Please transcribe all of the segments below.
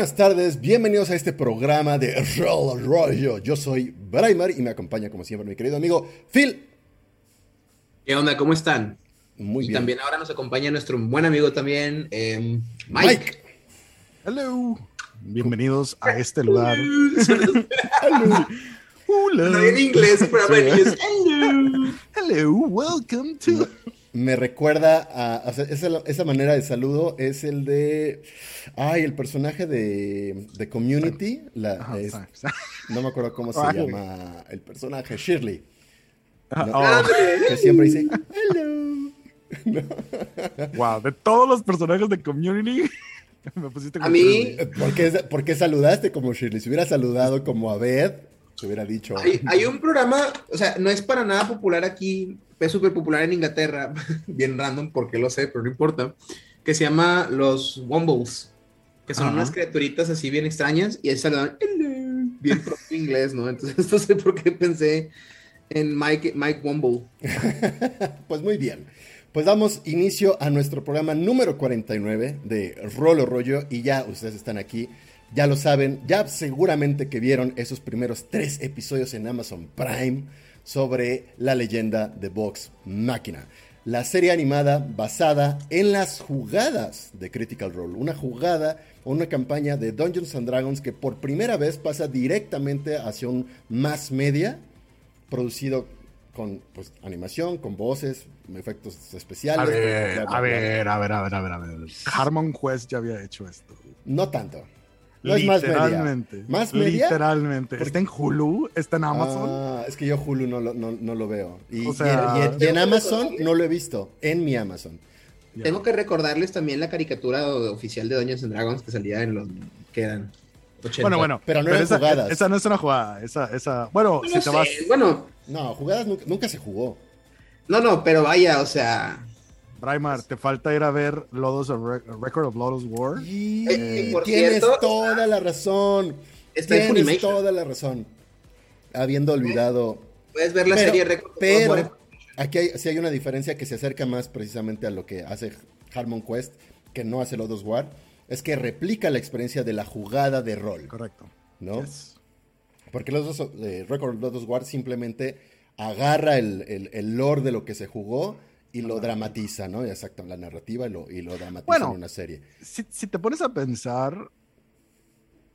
Buenas tardes, bienvenidos a este programa de Roll Rollo. Yo soy Braimar y me acompaña como siempre mi querido amigo Phil. ¿Qué onda? ¿Cómo están? Muy y bien. también ahora nos acompaña nuestro buen amigo también, eh, Mike. Hello. Bienvenidos a este lugar. No en inglés, pero Sí. en inglés. Hello. Hello, welcome to. Me recuerda a, o sea, esa, esa manera de saludo es el de, ay, el personaje de, de Community, la, Ajá, es- sorry. no me acuerdo cómo se llama el personaje, Shirley, Ah, No. oh, que siempre dice, hello. wow, de todos los personajes de Community, me pusiste A mí- Shirley. ¿Por qué, por qué saludaste como Shirley? Si hubiera saludado como Abed, te hubiera dicho, Hay, hay un programa, o sea, no es para nada popular aquí, es súper popular en Inglaterra, bien random, porque lo sé, pero no importa, que se llama los Wombles, que son Ajá. unas criaturitas así bien extrañas y ahí saludan, bien propio inglés, ¿no? Entonces, no sé por qué pensé en Mike, Mike Womble. Pues muy bien. Pues damos inicio a nuestro programa número 49 de Rolo Rollo y ya ustedes están aquí, ya lo saben, ya seguramente que vieron esos primeros tres episodios en Amazon Prime sobre la leyenda de Vox Máquina. La serie animada basada en las jugadas de Critical Role. Una jugada o una campaña de Dungeons and Dragons que por primera vez pasa directamente hacia un mass media producido con pues, animación, con voces, efectos especiales. A ver, bla, bla, a ver, a ver, a ver, a ver, a ver. Harmon Quest ya había hecho esto. No tanto. No es más media. Literalmente. ¿Más media? Literalmente. Está en Hulu, está en Amazon. Ah, es que yo Hulu no lo, no, no lo veo. Y, O y sea- en, y en- y en Amazon no lo he visto. En mi Amazon. Ya. Tengo que recordarles también la caricatura oficial de Dungeons and Dragons que salía en los que eran 80. Bueno, bueno. Pero no eran esa, jugadas. Esa no es una jugada. Esa, esa. Bueno, No si te sé, vas. Bueno, No, jugadas nunca, nunca se jugó. no, no, pero vaya, o sea, Braimar, te falta ir a ver Lodos of Re- Record of Lodos War. Y Eh, por tienes cierto, toda la razón. Tienes toda la razón. Habiendo olvidado. Puedes ver la Pero- serie Record of Pero War. aquí hay, sí hay una diferencia que se acerca más precisamente a lo que hace Harmon Quest, que no hace Lodos War. Es que replica la experiencia de la jugada de rol. Correcto. ¿no? Yes. Porque los dos, eh, Record of Lodoss War simplemente agarra el, el- el lore de lo que se jugó y lo dramatiza, ¿no? Exacto, la narrativa y lo, y lo dramatiza Bueno. en una serie. Si, si te pones a pensar,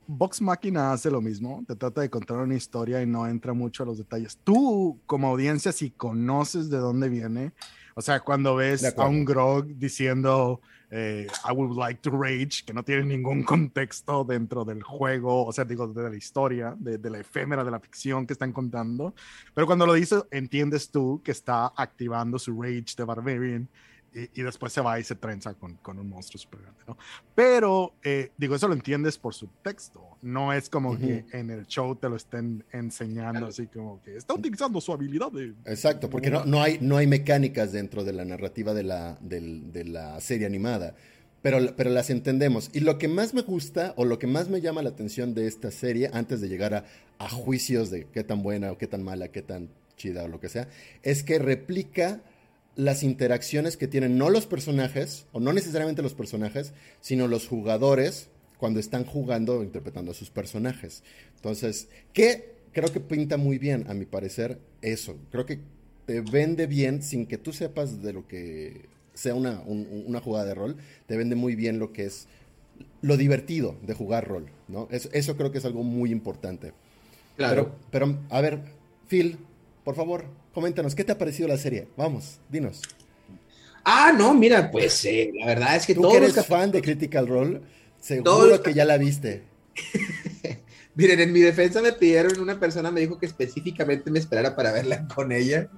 Vox Máquina hace lo mismo, te trata de contar una historia y no entra mucho a los detalles. Tú, como audiencia, si conoces de dónde viene, o sea, cuando ves a un Grog diciendo eh, I would like to rage, que no tiene ningún contexto dentro del juego, o sea, digo, de la historia, de, la efémera, de la ficción que están contando, pero cuando lo dice, entiendes tú que está activando su rage de Barbarian y, y después se va y se trenza con, con un monstruo super grande, ¿no? Pero, eh, digo, eso lo entiendes por su texto, no es como Ujú. que en el show te lo estén enseñando así como que está utilizando su habilidad de... Exacto, porque no, no, hay, no hay mecánicas dentro de la narrativa de la, del- de la serie animada, pero, pero las entendemos. Y lo que más me gusta o lo que más me llama la atención de esta serie, antes de llegar a, a juicios de qué tan buena o qué tan mala, qué tan chida o lo que sea, es que replica las interacciones que tienen no los personajes, o no necesariamente los personajes, sino los jugadores cuando están jugando o interpretando a sus personajes. Entonces, que creo que pinta muy bien, a mi parecer, eso. Creo que te vende bien sin que tú sepas de lo que sea una, un- una jugada de rol, te vende muy bien lo que es lo divertido de jugar rol, ¿no? Eso, eso creo que es algo muy importante. Claro. Pero, pero, a ver, Phil, por favor, coméntanos, ¿qué te ha parecido la serie? Vamos, dinos. ah, no, mira, pues eh, la verdad es que Tú todos que eres fan de Critical Role, seguro los que ya la viste. Miren, en mi defensa me pidieron, una persona me dijo que específicamente me esperara para verla con ella.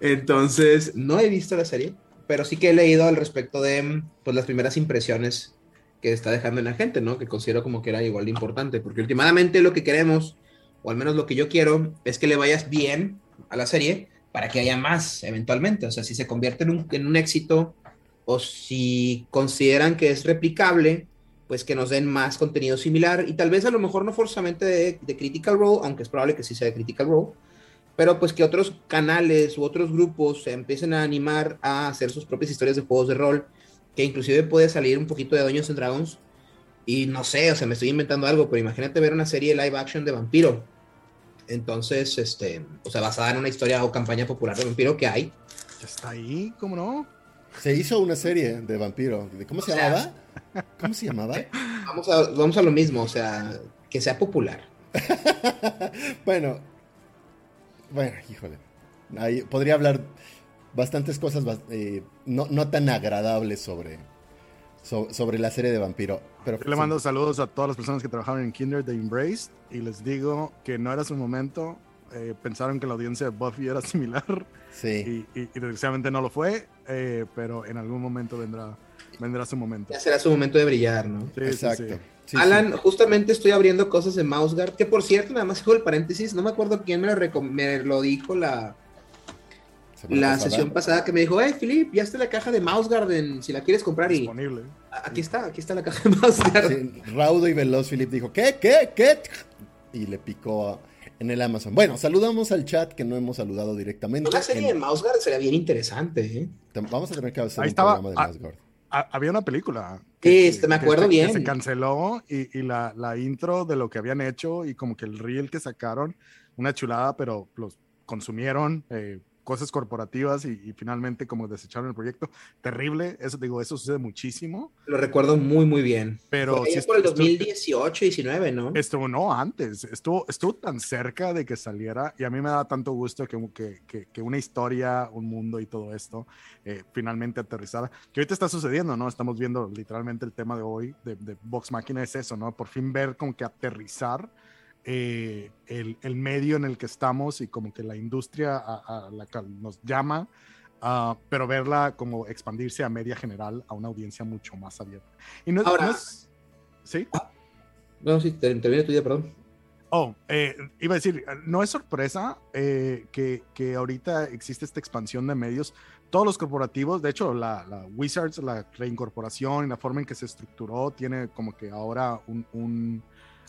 Entonces, no he visto la serie, pero sí que he leído al respecto de pues, las primeras impresiones que está dejando en la gente, ¿no? Que considero como que era igual de importante, porque últimamente lo que queremos, o al menos lo que yo quiero, es que le vayas bien a la serie para que haya más eventualmente. O sea, si se convierte en un, en un éxito o si consideran que es replicable, pues que nos den más contenido similar y tal vez a lo mejor no forzosamente de, de Critical Role, aunque es probable que sí sea de Critical Role, pero pues que otros canales u otros grupos se empiecen a animar a hacer sus propias historias de juegos de rol, que inclusive puede salir un poquito de Dungeons and Dragons, Y no sé, o sea, me estoy inventando algo, pero imagínate ver una serie live action de vampiro. Entonces, este, o sea, basada en una historia o campaña popular de vampiro que hay. Ya está ahí, ¿cómo no? Se hizo una serie de vampiro. ¿Cómo se sea, llamaba? ¿Cómo se llamaba? Vamos a, vamos a lo mismo, o sea, que sea popular. bueno, bueno, híjole. Ahí podría hablar bastantes cosas eh, no, no tan agradables sobre, so- sobre la serie de vampiro. Pero Yo le mando saludos a todas las personas que trabajaron en Kinder de Embraced y les digo que no era su momento. eh, pensaron que la audiencia de Buffy era similar Sí. y, y- y desgraciadamente no lo fue, eh, pero en algún momento vendrá, vendrá su momento. Ya será su momento de brillar, ¿no? Sí, Exacto. sí. Sí, Alan, justamente estoy abriendo cosas de Mouseguard, que por cierto, nada más hago el paréntesis, no me acuerdo quién me lo, recom- me lo dijo la, la pasada. sesión pasada, que me dijo, hey, Philip, ya está la caja de Mouseguard, en- si la quieres comprar y... Disponible. Aquí está, aquí está la caja de Mouseguard. Sí, raudo y veloz, Philip dijo, ¿qué? ¿Qué? ¿Qué? Y le picó a- en el Amazon. Bueno, saludamos al chat que no hemos saludado directamente. Una serie de En- Mouseguard sería bien interesante, ¿eh? Vamos a tener que hacer Ahí un estaba- programa de Asgard. Ha- había una película. Sí, este, me acuerdo bien. Que se canceló y, y la, la intro de lo que habían hecho y como que el reel que sacaron, una chulada, pero los consumieron eh, cosas corporativas y, y finalmente como desecharon el proyecto. Terrible, eso digo, eso sucede muchísimo, Lo recuerdo muy, muy bien. pero Fue allá por el estu- 2018, 19, ¿no? Estuvo, no, antes, estuvo, estuvo tan cerca de que saliera y a mí me da tanto gusto que, que, que, que una historia, un mundo y todo esto eh, finalmente aterrizara. Que ahorita está sucediendo, ¿no? Estamos viendo literalmente el tema de hoy de, de Vox Máquina es eso, ¿no? Por fin ver como que aterrizar eh, el, el medio en el que estamos y como que la industria a, a la que nos llama. ah, pero verla como expandirse a media general a una audiencia mucho más abierta. Y no, Ahora- no es... ¿Sí? No, sí, te- termina tu idea, perdón. Oh, eh, iba a decir, no es sorpresa eh, que, que ahorita existe esta expansión de medios. Todos los corporativos, de hecho, la, la Wizards, la reincorporación y la forma en que se estructuró, tiene como que ahora un, un,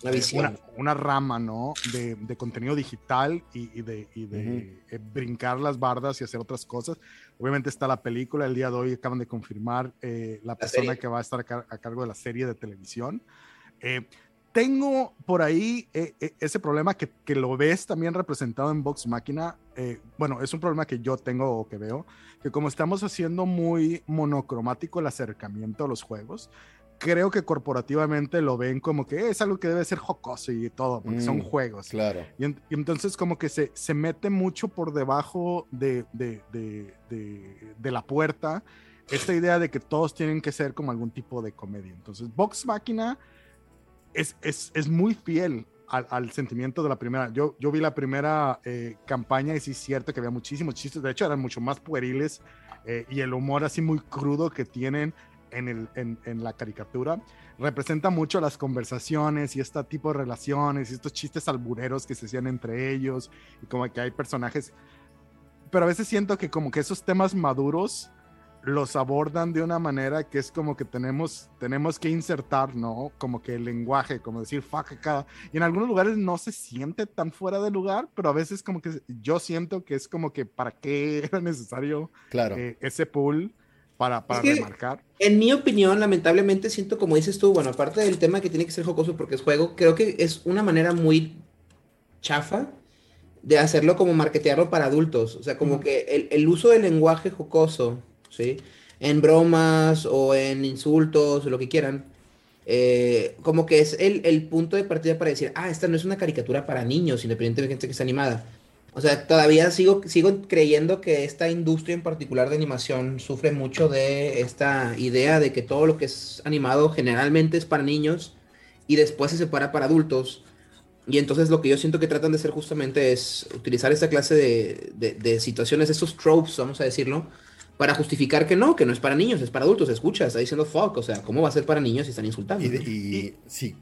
La eh, visión. una, una rama, ¿no? De, de contenido digital y, y de, y de Ujú. eh, brincar las bardas y hacer otras cosas. Obviamente está la película, el día de hoy acaban de confirmar eh, la persona serie. que va a estar a, car- a cargo de la serie de televisión. Eh, tengo por ahí eh, eh, ese problema que, que lo ves también representado en Vox Máquina. bueno, es un problema que yo tengo o que veo, que como estamos haciendo muy monocromático el acercamiento a los juegos, creo que corporativamente lo ven como que es algo que debe ser jocoso y todo, porque son Mm, juegos. Claro. Y, en- y entonces como que se, se mete mucho por debajo de, de, de, de- de la puerta esta idea de que todos tienen que ser como algún tipo de comedia. Entonces, Vox Máquina es, es, es muy fiel al, al sentimiento de la primera. Yo, yo vi la primera eh, campaña y sí es cierto que había muchísimos chistes, de hecho eran mucho más pueriles eh, y el humor así muy crudo que tienen en, el, en, en la caricatura representa mucho las conversaciones y este tipo de relaciones y estos chistes albureros que se hacían entre ellos y como que hay personajes pero a veces siento que como que esos temas maduros los abordan de una manera que es como que tenemos, tenemos que insertar, ¿no? Como que el lenguaje, como decir fuck acá. Y en algunos lugares no se siente tan fuera de lugar, pero a veces como que yo siento que es como que para qué era necesario Claro. eh, ese pool para, para que- remarcar. En mi opinión, lamentablemente siento, como dices tú, bueno, aparte del tema que tiene que ser jocoso porque es juego, creo que es una manera muy chafa de hacerlo como marketearlo para adultos. O sea, como que el, el uso del lenguaje jocoso, ¿sí? En bromas o en insultos o lo que quieran, eh, como que es el, el punto de partida para decir, ah, esta no es una caricatura para niños, independientemente de que esté animada. O sea, todavía sigo, sigo creyendo que esta industria en particular de animación sufre mucho de esta idea de que todo lo que es animado generalmente es para niños y después se separa para adultos. Y entonces lo que yo siento que tratan de hacer justamente es utilizar esta clase de, de- situaciones, estos tropes, vamos a decirlo, para justificar que no, que no es para niños, es para adultos. Escucha, está diciendo fuck, o sea, ¿cómo va a ser para niños si están insultando? Y, si,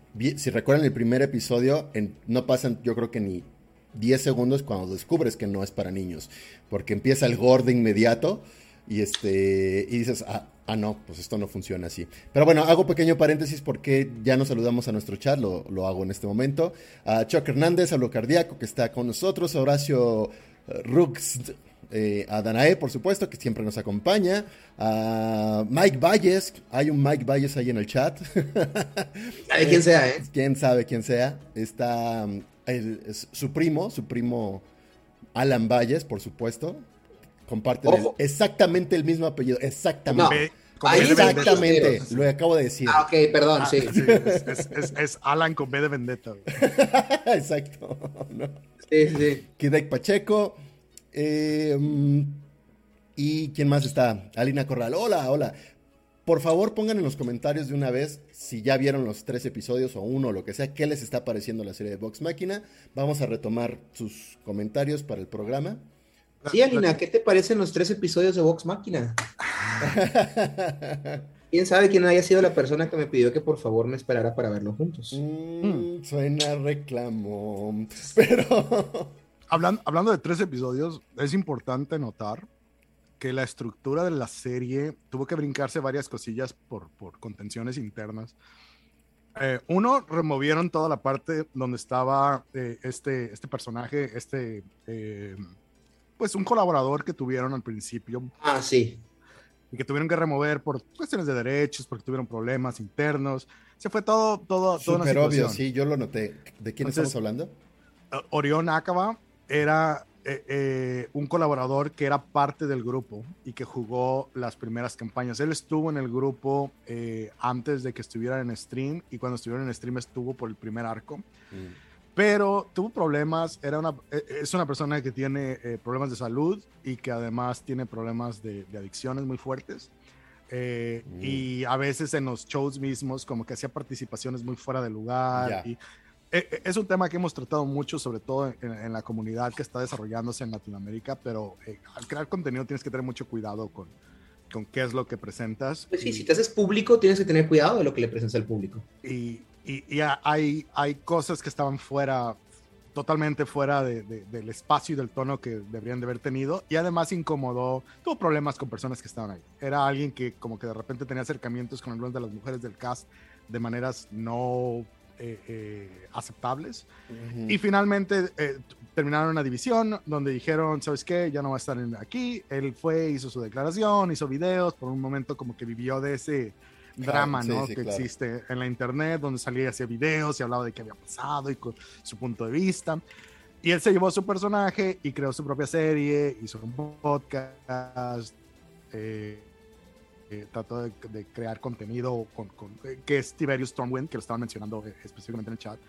recuerdan el primer episodio, no pasan yo creo que ni 10 segundos cuando descubres que no es para niños, porque empieza el gore de inmediato y, este, y dices, ah, ah, no, pues esto no funciona así. Pero bueno, hago pequeño paréntesis porque ya nos saludamos a nuestro chat, lo, lo hago en este momento. A Chuck Hernández, a lo cardíaco que está con nosotros, a Horacio eh, Rux, eh, a Danae, por supuesto, que siempre nos acompaña, a Mike Valles, hay un Mike Valles ahí en el chat. Sabe quién sea, ¿eh? Quién sabe quién sea. Está el- es su primo, su primo Alan Valles, por supuesto. Comparten el- exactamente el mismo apellido, exactamente. Ahí vendetta. Exactamente, lo acabo de decir. Ah, ok, perdón, Ah, sí. sí, es, es- es- es Alan con B de vendetta. Exacto. ¿no? Sí, sí, sí. Kidek Pacheco. eh, mm, ¿Y quién más está? Alina Corral. Hola, hola. Por favor, pongan en los comentarios de una vez si ya vieron los tres episodios o uno o lo que sea, qué les está pareciendo la serie de Vox Máquina. Vamos a retomar sus comentarios para el programa. Sí, Alina, ¿qué te parecen los tres episodios de Vox Máquina? ¿Quién sabe quién haya sido la persona que me pidió que por favor me esperara para verlo juntos? Mm, Suena reclamo. Pero. Hablan- hablando de tres episodios, es importante notar que la estructura de la serie tuvo que brincarse varias cosillas por, por contenciones internas. Eh, uno, removieron toda la parte donde estaba eh, este, este personaje, este, eh, pues un colaborador que tuvieron al principio Ah, sí. y que tuvieron que remover por cuestiones de derechos, porque tuvieron problemas internos. Se fue todo, todo, toda una obvio, sí, yo lo noté. ¿De quién Entonces- estamos hablando? Orión Acaba era eh, eh, un colaborador que era parte del grupo y que jugó las primeras campañas. Él estuvo en el grupo eh, antes de que estuviera en stream y cuando estuvieron en stream estuvo por el primer arco, Mm. pero tuvo problemas. Era una, eh, es una persona que tiene eh, problemas de salud y que además tiene problemas de, de adicciones muy fuertes. Eh, Mm. Y a veces en los shows mismos como que hacía participaciones muy fuera de lugar Ya. y eh, eh, es un tema que hemos tratado mucho, sobre todo en, en la comunidad que está desarrollándose en Latinoamérica, pero eh, al crear contenido tienes que tener mucho cuidado con, con qué es lo que presentas. Pues sí, y, si te haces público, tienes que tener cuidado de lo que le presentas al público. y- y- y ha- hay, hay cosas que estaban fuera, totalmente fuera de- de- del espacio y del tono que deberían de haber tenido, y además incomodó, tuvo problemas con personas que estaban ahí. Era alguien que como que de repente tenía acercamientos con algunas de las mujeres del cast de maneras no eh, eh, aceptables. Ujú. Y finalmente eh, terminaron una división donde dijeron, ¿sabes qué? Ya no va a estar aquí. Él fue, hizo su declaración, hizo videos, por un momento como que vivió de ese drama, sí, ¿no? sí, que claro. existe en la internet, donde salía y hacía videos y hablaba de qué había pasado y con su punto de vista. Y él se llevó su personaje y creó su propia serie, hizo un podcast, eh, eh, trató de, de crear contenido con, con- eh, que es Tiberius Stormwind, que lo estaban mencionando eh, específicamente en el chat.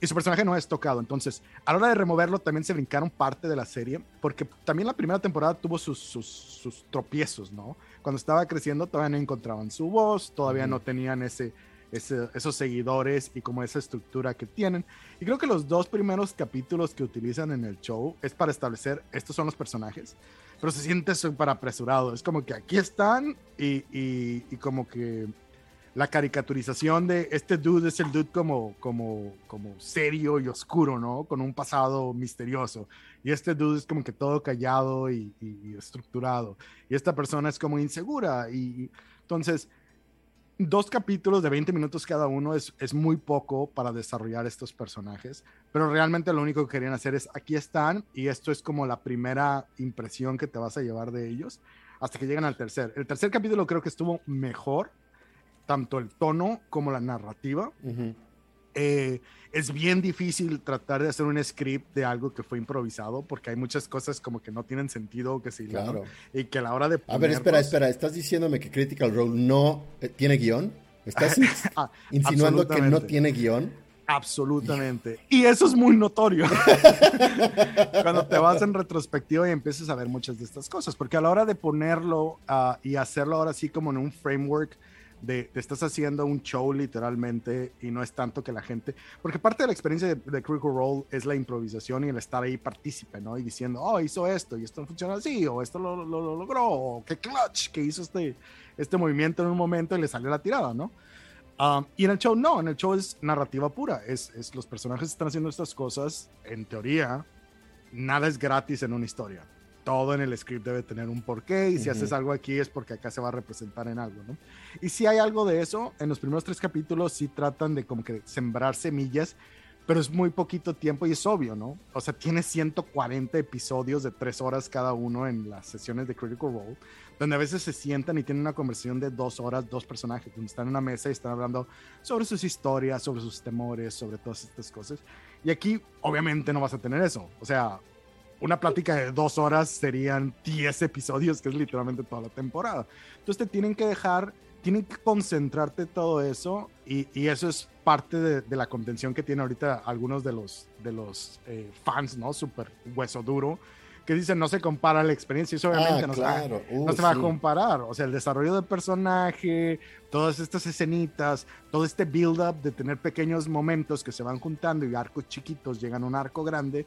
Y su personaje no es tocado. Entonces, a la hora de removerlo, también se brincaron parte de la serie, porque también la primera temporada tuvo sus, sus, sus tropiezos, ¿no? Cuando estaba creciendo, todavía no encontraban su voz, todavía no tenían ese, ese- esos seguidores y como esa estructura que tienen. Y creo que los dos primeros capítulos que utilizan en el show es para establecer estos son los personajes, pero se siente súper apresurado. Es como que aquí están y, y- como que la caricaturización de este dude es el dude como, como, como serio y oscuro, ¿no? Con un pasado misterioso. Y este dude es como que todo callado y estructurado. Y esta persona es como insegura. Y entonces, dos capítulos de 20 minutos cada uno es, es muy poco para desarrollar estos personajes, pero realmente lo único que querían hacer es aquí están y esto es como la primera impresión que te vas a llevar de ellos hasta que llegan al tercer. El tercer capítulo creo que estuvo mejor, tanto el tono como la narrativa. Eh, es bien difícil tratar de hacer un script de algo que fue improvisado porque hay muchas cosas como que no tienen sentido que se Claro. y que a la hora de A ver, espera, ponerlos- espera. ¿Estás diciéndome que Critical Role no eh, tiene guion? ¿Estás Ah, insinuando que no tiene guion? Absolutamente. Y eso es muy notorio. Cuando te vas en retrospectiva y empiezas a ver muchas de estas cosas, porque a la hora de ponerlo ah, y hacerlo ahora sí como en un framework de te estás haciendo un show literalmente y no es tanto que la gente, porque parte de la experiencia de, de Critical Role es la improvisación y el estar ahí partícipe, ¿no? Y diciendo, oh, hizo esto y esto no funciona así, o esto lo, lo- lo logró, o qué clutch que hizo este, este movimiento en un momento y le salió la tirada, ¿no? Um, y en el show no, en el show es narrativa pura, es, es los personajes están haciendo estas cosas, en teoría, nada es gratis en una historia. Todo en el script debe tener un porqué y si haces algo aquí es porque acá se va a representar en algo, ¿no? Y si hay algo de eso, en los primeros tres capítulos sí tratan de como que sembrar semillas, pero es muy poquito tiempo y es obvio, ¿no? O sea, tiene 140 episodios de tres horas cada uno en las sesiones de Critical Role, donde a veces se sientan y tienen una conversación de dos horas, dos personajes, donde están en una mesa y están hablando sobre sus historias, sobre sus temores, sobre todas estas cosas. Y aquí, obviamente, no vas a tener eso. O sea, una plática de dos horas serían 10 episodios, que es literalmente toda la temporada. Entonces te tienen que dejar tienen que concentrarte todo eso y, y eso es parte de, de, la contención que tiene ahorita algunos de los, de los eh, fans, ¿no? Súper hueso duro, que dicen no se compara la experiencia, eso obviamente Ah, no, claro. se, va, Uh, no se va a comparar, o sea, el desarrollo del personaje, todas estas escenitas, todo este build-up de tener pequeños momentos que se van juntando y arcos chiquitos llegan a un arco grande,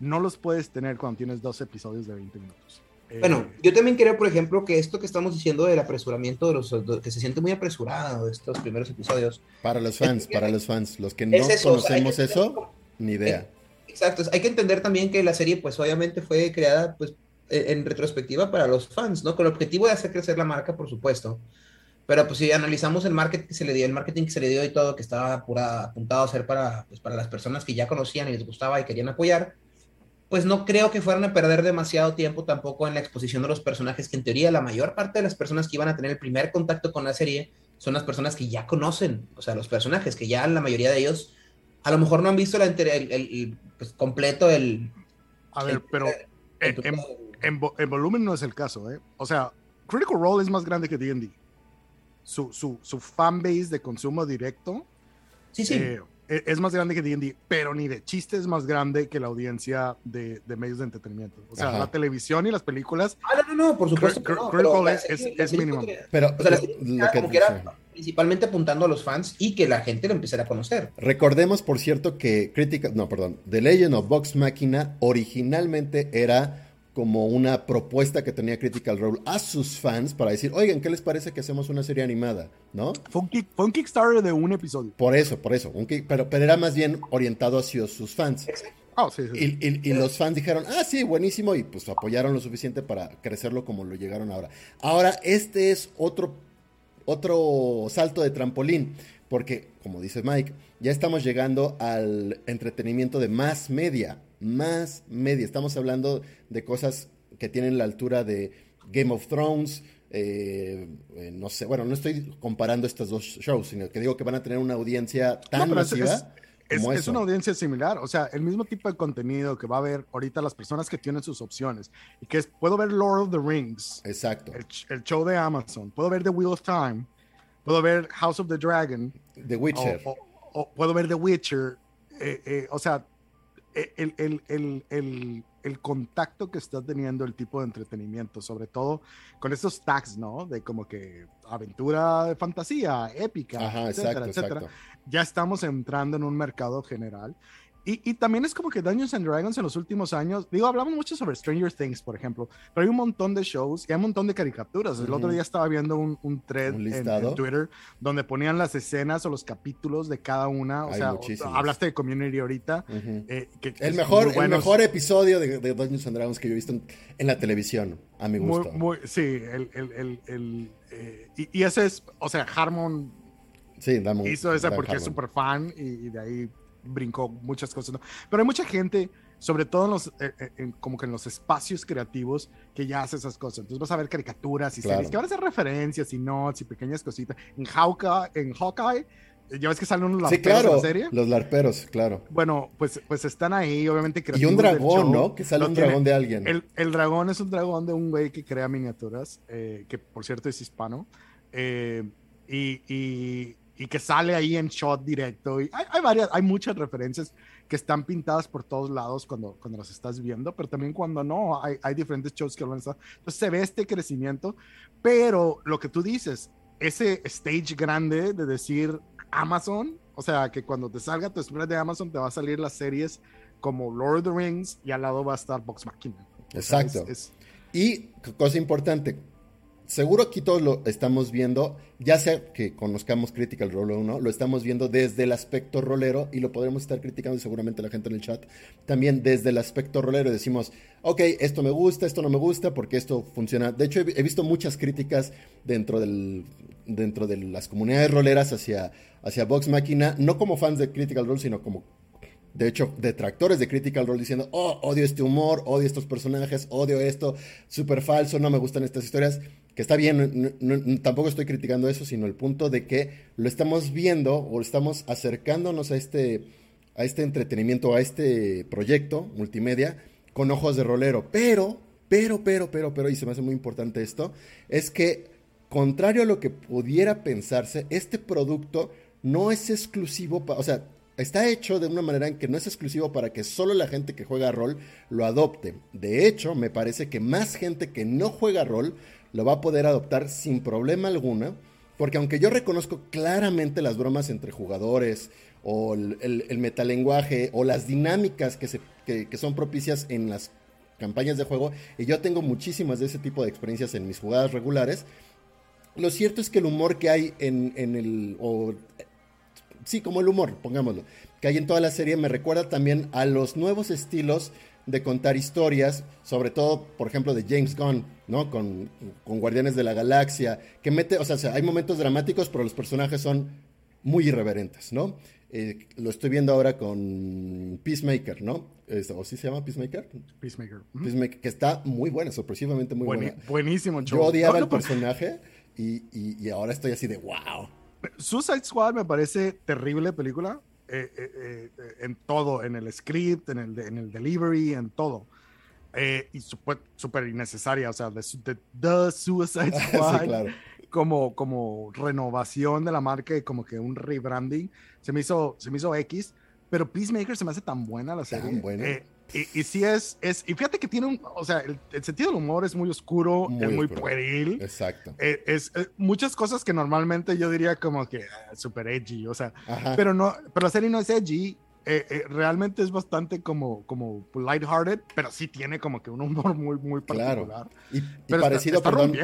no los puedes tener cuando tienes dos episodios de 20 minutos. Eh, Bueno, yo también creo, por ejemplo, que esto que estamos diciendo del apresuramiento, de los, de- que se siente muy apresurado estos primeros episodios. Para los fans, para los fans. Los que no Es eso, o sea, conocemos eso, cómo- ni idea. Exacto, hay que entender también que la serie, pues obviamente fue creada, pues, e- en retrospectiva para los fans, ¿no? Con el objetivo de hacer crecer la marca, por supuesto. Pero pues si analizamos el marketing que se le dio, el marketing que se le dio y todo, que estaba pura, apuntado a ser para, pues, para las personas que ya conocían y les gustaba y querían apoyar, pues no creo que fueran a perder demasiado tiempo tampoco en la exposición de los personajes, que en teoría la mayor parte de las personas que iban a tener el primer contacto con la serie son las personas que ya conocen, o sea, los personajes, que ya la mayoría de ellos a lo mejor no han visto la el, el- el, pues, completo el... a ver, el- pero el- en, en- en vo- en volumen no es el caso, ¿eh? O sea, Critical Role es más grande que D&D. Su, su, su fanbase de consumo directo sí, sí. eh, es más grande que D&D, pero ni de chiste es más grande que la audiencia de, de medios de entretenimiento. O sea, Ajá. la televisión y las películas, Ah, no, no, no, por supuesto Cri- no, Critical es- mínimo. Pero O sea, la lo- serie lo era que como que era principalmente apuntando a los fans y que la gente lo empezara a conocer. Recordemos, por cierto, que Critical, no, perdón, The Legend of Vox Machina originalmente era como una propuesta que tenía Critical Role a sus fans para decir, oigan, ¿qué les parece que hacemos una serie animada? ¿No? fue un, kick- fue un Kickstarter de un episodio. Por eso, por eso, un pero, pero era más bien orientado hacia sus fans. Sí, sí. Y, y- y los fans dijeron, ah, sí, buenísimo, y pues apoyaron lo suficiente para crecerlo como lo llegaron ahora. Ahora, este es otro, otro salto de trampolín, porque, como dice Mike, ya estamos llegando al entretenimiento de más media, más media. Estamos hablando de cosas que tienen la altura de Game of Thrones. eh, eh, no sé, bueno, no estoy comparando estos dos shows, sino que digo que van a tener una audiencia tan No, es- masiva es- Es, como es eso. una audiencia similar, o sea, el mismo tipo de contenido que va a ver ahorita las personas que tienen sus opciones y que es, puedo ver Lord of the Rings, Exacto. el, el show de Amazon, puedo ver The Wheel of Time, puedo ver House of the Dragon, The Witcher. o, o- o puedo ver The Witcher, eh, eh, o sea, el, el- el- el- el contacto que está teniendo el tipo de entretenimiento, sobre todo con estos tags, ¿no? De como que aventura de fantasía, épica, Ajá, etcétera, exacto, etcétera exacto. ya estamos entrando en un mercado general. Y, y también es como que Dungeons and Dragons en los últimos años, digo, hablamos mucho sobre Stranger Things, por ejemplo, pero hay un montón de shows y hay un montón de caricaturas. El otro día estaba viendo un, un thread Un en-. Twitter donde ponían las escenas o los capítulos de cada una. O Hay sea, hablaste de Community ahorita. Eh, que- que El mejor, el mejor episodio de, de Dungeons and Dragons que yo he visto en, en la televisión, a mi gusto. muy- sí, el, el, el, eh, y, y ese es, o sea, Harmon sí, dame hizo esa porque es súper fan y, y de ahí brincó muchas cosas. ¿no? Pero hay mucha gente, sobre todo en los, eh, eh, en- como que en los espacios creativos, que ya hace esas cosas. Entonces vas a ver caricaturas y Claro. series que van a hacer referencias y notes y pequeñas cositas. En Hawkeye, en Hawkeye ya ves que salen unos Sí, larperos en claro, la serie. los larperos, claro. Bueno, pues, pues están ahí, obviamente Y un dragón. ¿no? Que sale un tiene- dragón de alguien. el, el dragón es un dragón de un güey que crea miniaturas, eh, que por cierto es hispano, eh, y, y- y que sale ahí en shot directo. Y hay, hay varias, hay muchas referencias que están pintadas por todos lados cuando, cuando las estás viendo, pero también cuando no, hay, hay diferentes shows que lo han estado. Entonces se ve este crecimiento, pero lo que tú dices, ese stage grande de decir Amazon, o sea, que cuando te salga tu spread de Amazon te va a salir las series como Lord of the Rings y al lado va a estar Box Machina. O sea, Exacto. es- es- Y cosa importante, seguro aquí todos lo estamos viendo, ya sea que conozcamos Critical Role o no, lo estamos viendo desde el aspecto rolero y lo podremos estar criticando y seguramente la gente en el chat. También desde el aspecto rolero decimos, ok, esto me gusta, esto no me gusta, porque esto funciona. De hecho, he, vi- he visto muchas críticas dentro, del, dentro de las comunidades roleras hacia, hacia Vox Máquina, no como fans de Critical Role, sino como de hecho, detractores de Critical Role diciendo, oh, odio este humor, odio estos personajes, odio esto, súper falso, no me gustan estas historias, que está bien, tampoco estoy criticando eso, sino el punto de que lo estamos viendo o estamos acercándonos a este, a este entretenimiento, a este proyecto multimedia con ojos de rolero. Pero, pero, pero, pero, pero, y se me hace muy importante esto, es que, contrario a lo que pudiera pensarse, este producto no es exclusivo, o sea, está hecho de una manera en que no es exclusivo para que solo la gente que juega rol lo adopte. De hecho, me parece que más gente que no juega rol lo va a poder adoptar sin problema alguna, porque aunque yo reconozco claramente las bromas entre jugadores o el, metalenguaje o las dinámicas que, son propicias en las campañas de juego, y yo tengo muchísimas de ese tipo de experiencias en mis jugadas regulares, lo cierto es que el humor que hay en, en el sí, como el humor, pongámoslo, que hay en toda la serie, me recuerda también a los nuevos estilos de contar historias, sobre todo, por ejemplo, de James Gunn, ¿no? Con, Guardianes de la Galaxia, que mete, o sea, hay momentos dramáticos, pero los personajes son muy irreverentes, ¿no? Eh, lo estoy viendo ahora con Peacemaker, ¿no? ¿O sí se llama Peacemaker? Peacemaker. Peacemaker, que está muy buena, sorpresivamente muy buena. Buenísimo, Yo odiaba el personaje y, y ahora estoy así de wow. Suicide Squad me parece terrible película. Eh, eh, eh, en todo, en el script, en el, en el delivery, en todo. y súper innecesaria, o sea, The, Suicide Squad como, como renovación de la marca y como que un rebranding, se me hizo, se me hizo X, pero Peacemaker se me hace tan buena la serie. Tan buena. Y, y, sí es, es, y fíjate que tiene un, o sea, el, sentido del humor es muy oscuro, es muy pueril. Exacto. Eh, es, eh, muchas cosas que normalmente yo diría como que ah, super edgy, o sea, pero no, pero la serie no es edgy, eh, realmente es bastante como, como lighthearted, pero sí tiene como que un humor muy, muy particular. Claro. Y, parecido, perdón,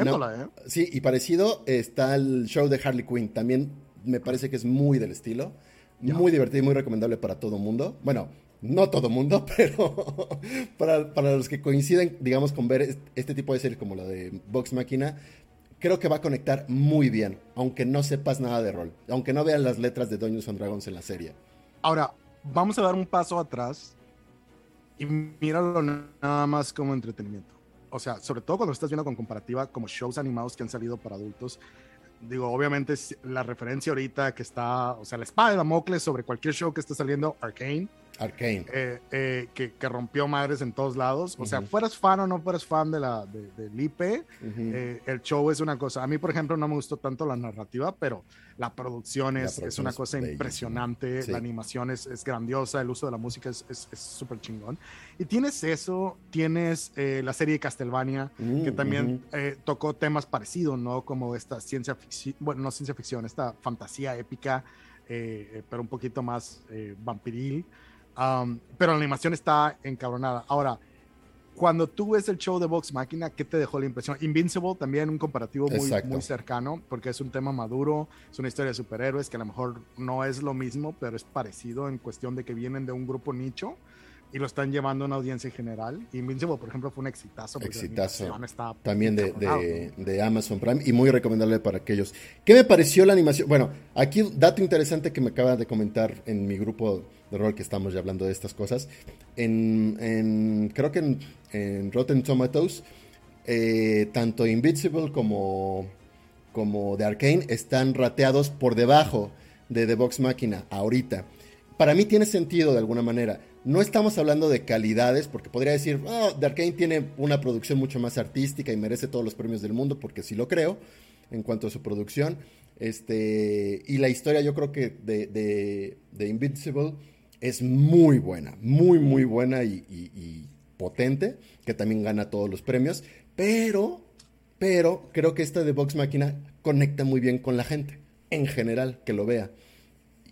sí, y parecido está el show de Harley Quinn, también me parece que es muy del estilo. Muy divertido y muy recomendable para todo mundo. Bueno, no todo mundo, pero para, los que coinciden, digamos, con ver este tipo de series como la de Vox Máquina, creo que va a conectar muy bien, aunque no sepas nada de rol, aunque no vean las letras de Dungeons and Dragons en la serie. Ahora, vamos a dar un paso atrás y míralo nada más como entretenimiento. O sea, sobre todo cuando estás viendo con comparativa como shows animados que han salido para adultos. Digo, obviamente la referencia ahorita que está, o sea, la espada de Damocles sobre cualquier show que esté saliendo, Arcane, Arcane. Eh, eh, que, rompió madres en todos lados. O sea, fueras fan o no fueras fan de la, de, del IP, eh, el show es una cosa. A mí, por ejemplo, no me gustó tanto la narrativa, pero la producción es, es una cosa impresionante. La animación es, es, grandiosa, el uso de la música es súper chingón. Y tienes eso, tienes la serie de Castlevania, mm, que también tocó temas parecidos, ¿no? Como esta ciencia ficción, bueno, no ciencia ficción, esta fantasía épica. pero un poquito más vampiril pero la animación está encabronada. Ahora, cuando tú ves el show de Vox Máquina, ¿qué te dejó la impresión? Invincible también un comparativo muy, muy cercano, porque es un tema maduro, es una historia de superhéroes que a lo mejor no es lo mismo, pero es parecido en cuestión de que vienen de un grupo nicho y lo están llevando a una audiencia general. Invincible, por ejemplo, fue un exitazo. Exitazo. También de, de, Amazon Prime y muy recomendable para aquellos. ¿Qué me pareció la animación? Bueno, aquí dato interesante que me acaba de comentar en mi grupo de rol que estamos ya hablando de estas cosas. En, creo que en, Rotten Tomatoes, eh, tanto Invincible como, como The Arcane están rateados por debajo de The Box Máquina ahorita. Para mí tiene sentido de alguna manera no estamos hablando de calidades, porque podría decir, oh, The Arkane tiene una producción mucho más artística y merece todos los premios del mundo, porque sí lo creo, en cuanto a su producción. Este, y la historia yo creo que de, Invincible es muy buena, muy, muy buena y, potente, que también gana todos los premios, pero, pero creo que esta de Vox Máquina conecta muy bien con la gente, en general, que lo vea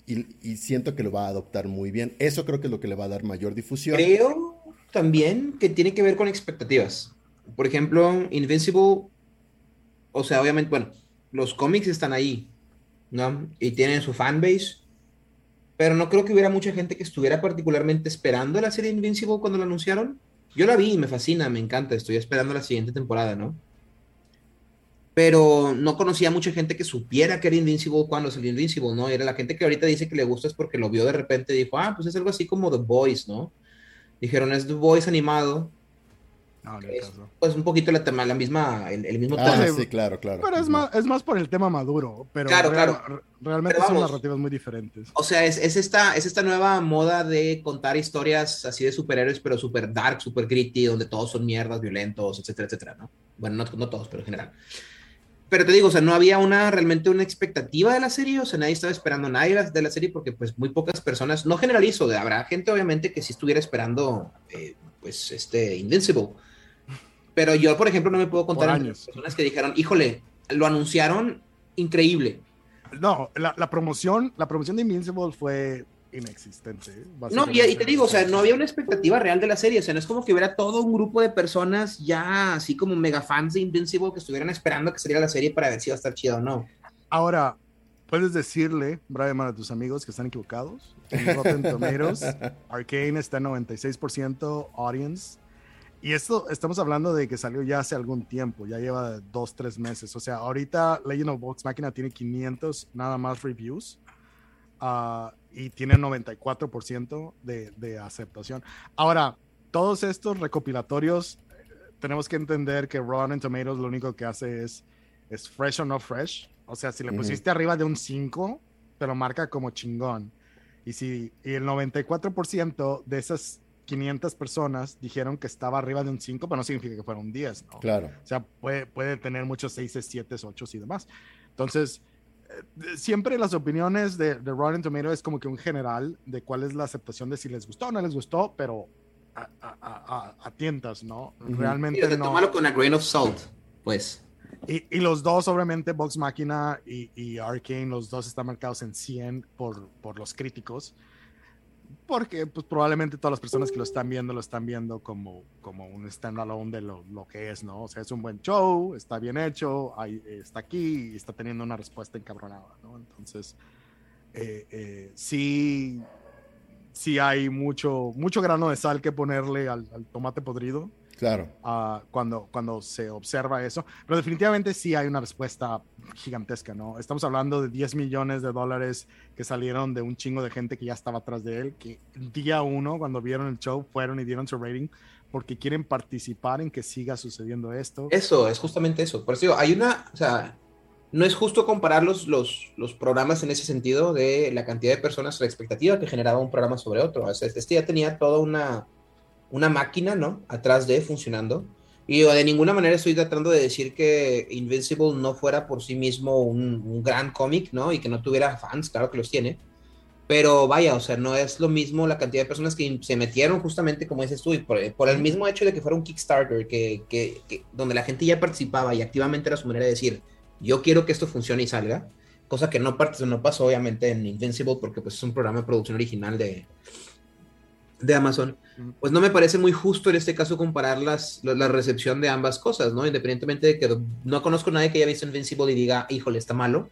y, siento que lo va a adoptar muy bien. Eso creo que es lo que le va a dar mayor difusión. Creo también que tiene que ver con expectativas. Por ejemplo, Invincible, o sea, obviamente, bueno, los cómics están ahí, ¿no? Y tienen su fanbase, pero no creo que hubiera mucha gente que estuviera particularmente esperando la serie Invincible cuando la anunciaron. Yo la vi y me fascina, me encanta, estoy esperando la siguiente temporada, ¿no? Pero no conocía mucha gente que supiera que era Invincible cuando salió Invincible, ¿no? Era la gente que ahorita dice que le gusta es porque lo vio de repente y dijo, ah, pues es algo así como The Boys, ¿no? Dijeron, es The Boys animado, pues un poquito la, tema, la misma, el, mismo ah, tema. Sí, claro, claro. Pero es más, es más por el tema maduro, pero claro, claro. realmente son narrativas muy diferentes. O sea, es, es, esta, es esta nueva moda de contar historias así de superhéroes, pero super dark, super gritty, donde todos son mierdas, violentos, etcétera, etcétera, ¿no? Bueno, no, no todos, pero en general. Pero te digo, o sea, no había una realmente una expectativa de la serie, o sea, nadie estaba esperando nada de la serie porque pues muy pocas personas, no generalizo, habrá gente obviamente que sí estuviera esperando eh, pues este Invincible, pero yo, por ejemplo, no me puedo contar a personas que dijeron, híjole, lo anunciaron increíble. No, la, promoción, la promoción de Invincible fue inexistente. No, y, te digo, o sea, no había una expectativa real de la serie, o sea, no es como que hubiera todo un grupo de personas ya así como mega fans de Invincible que estuvieran esperando que saliera la serie para ver si iba a estar chido o no. Ahora, puedes decirle, Brian, a tus amigos que están equivocados. En Rotten Tomatoes, Arcane está en 96% audience y esto estamos hablando de que salió ya hace algún tiempo, ya lleva dos, tres meses. O sea, ahorita Legend of Vox Máquina tiene 500 nada más reviews uh, y tiene 94% de, de aceptación. Ahora, todos estos recopilatorios, tenemos que entender que Rotten Tomatoes lo único que hace es, es fresh o no fresh. O sea, si le pusiste arriba de un 5, te lo marca como chingón. Y si y el 94% de esas 500 personas dijeron que estaba arriba de un 5, pero no significa que fuera un 10, ¿no? Claro. O sea, puede, puede tener muchos 6, 7, 8 y demás. Entonces, siempre las opiniones de, de Rotten Tomato es como que un general de cuál es la aceptación de si les gustó o no les gustó, pero a, a, a, tientas, ¿no? Realmente sí, no. Tomarlo con a grain of salt, pues. Y, y, los dos, obviamente, Vox Machina y, y, Arkane, los dos están marcados en 100 por, por los críticos porque pues, probablemente todas las personas que lo están viendo lo están viendo como, como un standalone de lo, lo, que es, ¿no? O sea, es un buen show, está bien hecho, ahí, está aquí y está teniendo una respuesta encabronada, ¿no? Entonces, eh, eh, sí, sí hay mucho, mucho grano de sal que ponerle al, al tomate podrido. Claro. Uh, cuando, cuando se observa eso. Pero definitivamente sí hay una respuesta gigantesca, ¿no? Estamos hablando de 10 millones de dólares que salieron de un chingo de gente que ya estaba atrás de él, que día uno, cuando vieron el show, fueron y dieron su rating porque quieren participar en que siga sucediendo esto. Eso, es justamente eso. Por eso hay una, o sea, no es justo comparar los, los, los, programas en ese sentido de la cantidad de personas, la expectativa que generaba un programa sobre otro. O sea, este ya tenía toda una una máquina, ¿no? Atrás de funcionando. Y de ninguna manera estoy tratando de decir que Invincible no fuera por sí mismo un, gran cómic, ¿no? Y que no tuviera fans, claro que los tiene. Pero vaya, o sea, no es lo mismo la cantidad de personas que se metieron justamente, como dices tú, por, el mismo hecho de que fuera un Kickstarter, que, que, donde la gente ya participaba y activamente era su manera de decir, yo quiero que esto funcione y salga, cosa que no, no pasó obviamente en Invincible porque pues es un programa de producción original de, de Amazon, pues no me parece muy justo en este caso comparar las, la, recepción de ambas cosas, ¿no? Independientemente de que no conozco a nadie que haya visto Invincible y diga, híjole, está malo.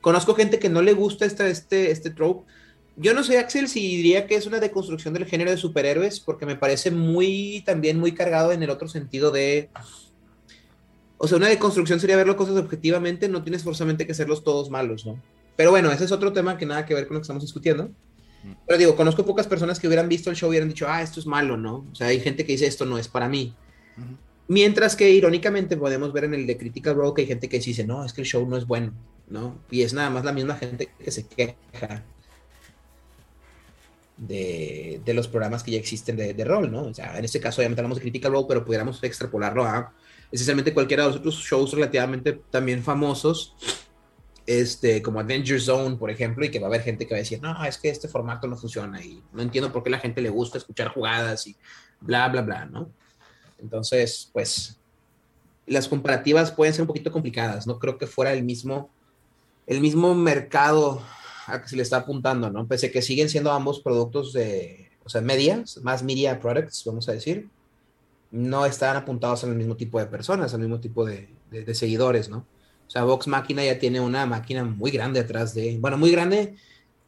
Conozco gente que no le gusta este, este, este trope. Yo no sé, Axel, si diría que es una deconstrucción del género de superhéroes, porque me parece muy, también muy cargado en el otro sentido de... O sea, una deconstrucción sería verlo cosas objetivamente, no tienes forzosamente que serlos todos malos, ¿no? Pero bueno, ese es otro tema que nada que ver con lo que estamos discutiendo. Pero digo, conozco pocas personas que hubieran visto el show y hubieran dicho, ah, esto es malo, ¿no? O sea, hay gente que dice, esto no es para mí. Mientras que irónicamente podemos ver en el de Critical Role que hay gente que dice, no, es que el show no es bueno, ¿no? Y es nada más la misma gente que se queja de, de los programas que ya existen de, de, rol, ¿no? O sea, en este caso obviamente hablamos de Critical Role, pero pudiéramos extrapolarlo a esencialmente cualquiera de los otros shows relativamente también famosos este, como Adventure Zone, por ejemplo, y que va a haber gente que va a decir, no, es que este formato no funciona y no entiendo por qué la gente le gusta escuchar jugadas y bla, bla, bla, ¿no? Entonces, pues, las comparativas pueden ser un poquito complicadas, no creo que fuera el mismo, el mismo mercado a que se le está apuntando, ¿no? Pese que siguen siendo ambos productos de, o sea, medias, más media products, vamos a decir, no están apuntados al mismo tipo de personas, al mismo tipo de, de seguidores, ¿no? O sea, Vox Máquina ya tiene una máquina muy grande atrás de, bueno, muy grande,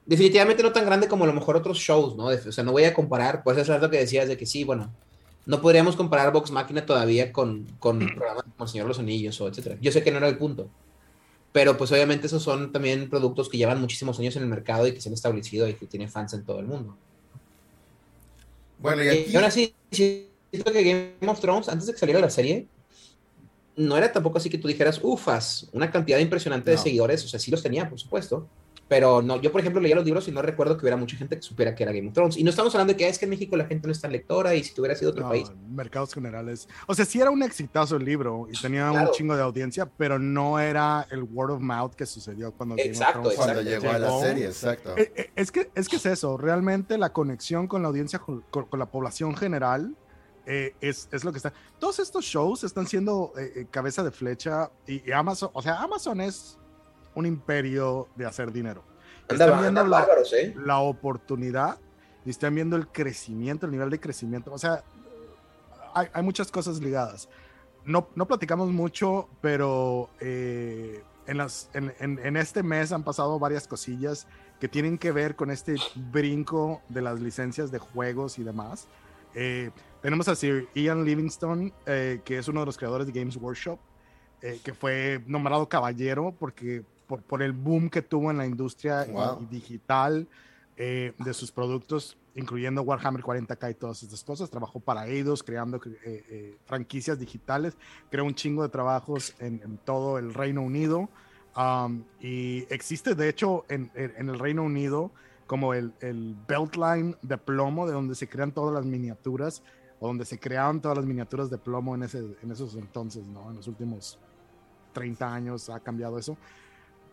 definitivamente no tan grande como a lo mejor otros shows, ¿no? O sea, no voy a comparar, pues es lo que decías de que sí, bueno, No podríamos comparar Vox Máquina todavía con, con programas como El Señor los Anillos o etcétera. Yo sé que no era el punto, pero pues obviamente esos son también productos que llevan muchísimos años en el mercado y que se han establecido y que tienen fans en todo el mundo. Bueno, y, aquí... y aún así, siento que Game of Thrones, antes de que saliera la serie, no era tampoco así que tú dijeras, ufas, una cantidad impresionante de seguidores, o sea, sí los tenía, por supuesto, pero no, yo por ejemplo leía los libros y no recuerdo que hubiera mucha gente que supiera que era Game of Thrones. Y no estamos hablando de que ah, es que en México la gente no es tan lectora y si tuviera sido otro país. Mercados generales. O sea, sí era un exitazo el libro y tenía un chingo de audiencia, pero no era el word of mouth que sucedió cuando, exacto, Game of Thrones, cuando llegó, a la serie. Exacto. Eh, eh, es, que, es que es eso, realmente la conexión con la audiencia, con, con la población general. Eh, es, es, lo que está. Todos estos shows están siendo eh, cabeza de flecha y, y Amazon, o sea, Amazon es un imperio de hacer dinero están viendo la, ¿eh? la, oportunidad y están viendo el crecimiento, el nivel de crecimiento. O sea, hay, hay muchas cosas ligadas. No, no platicamos mucho, pero eh, en, las, en, en, en, este mes han pasado varias cosillas que tienen que ver con este brinco de las licencias de juegos y demás. Eh, tenemos a Sir Ian Livingstone, eh, que es uno de los creadores de Games Workshop, eh, que fue nombrado caballero porque por, por, el boom que tuvo en la industria wow. digital eh, de sus productos, incluyendo Warhammer 40k y todas estas cosas. Trabajó para Eidos, creando eh, eh, franquicias digitales, creó un chingo de trabajos en, en todo el Reino Unido. Um, y existe, de hecho, en, en, el Reino Unido como el, el Beltline de plomo, de donde se crean todas las miniaturas, o donde se creaban todas las miniaturas de plomo en, ese, en esos entonces, ¿no? En los últimos 30 años ha cambiado eso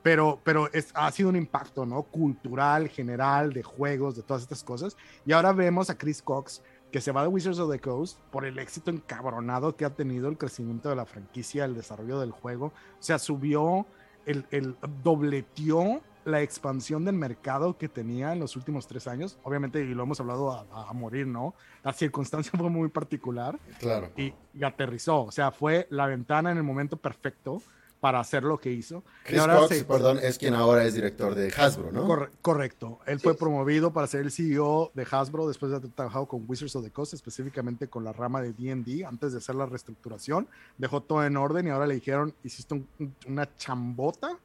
pero, pero es, ha sido un impacto, ¿no? Cultural, general, de juegos, de todas estas cosas. Y ahora vemos a Chris Cox que se va de Wizards of the Coast por el éxito encabronado que ha tenido el crecimiento de la franquicia, el desarrollo del juego. O sea, subió, el, el dobleteó la expansión del mercado que tenía en los últimos tres años. Obviamente, y lo hemos hablado a, a morir, ¿no? La circunstancia fue muy particular. Claro. Y, y aterrizó. O sea, fue la ventana en el momento perfecto para hacer lo que hizo. Chris Cox, se... perdón, es quien ahora es director de Hasbro, ¿no? Cor correcto. Él sí. fue promovido para ser el CEO de Hasbro después de haber trabajado con Wizards of the Coast, específicamente con la rama de D&D, antes de hacer la reestructuración. Dejó todo en orden y ahora le dijeron, hiciste un, una chambota,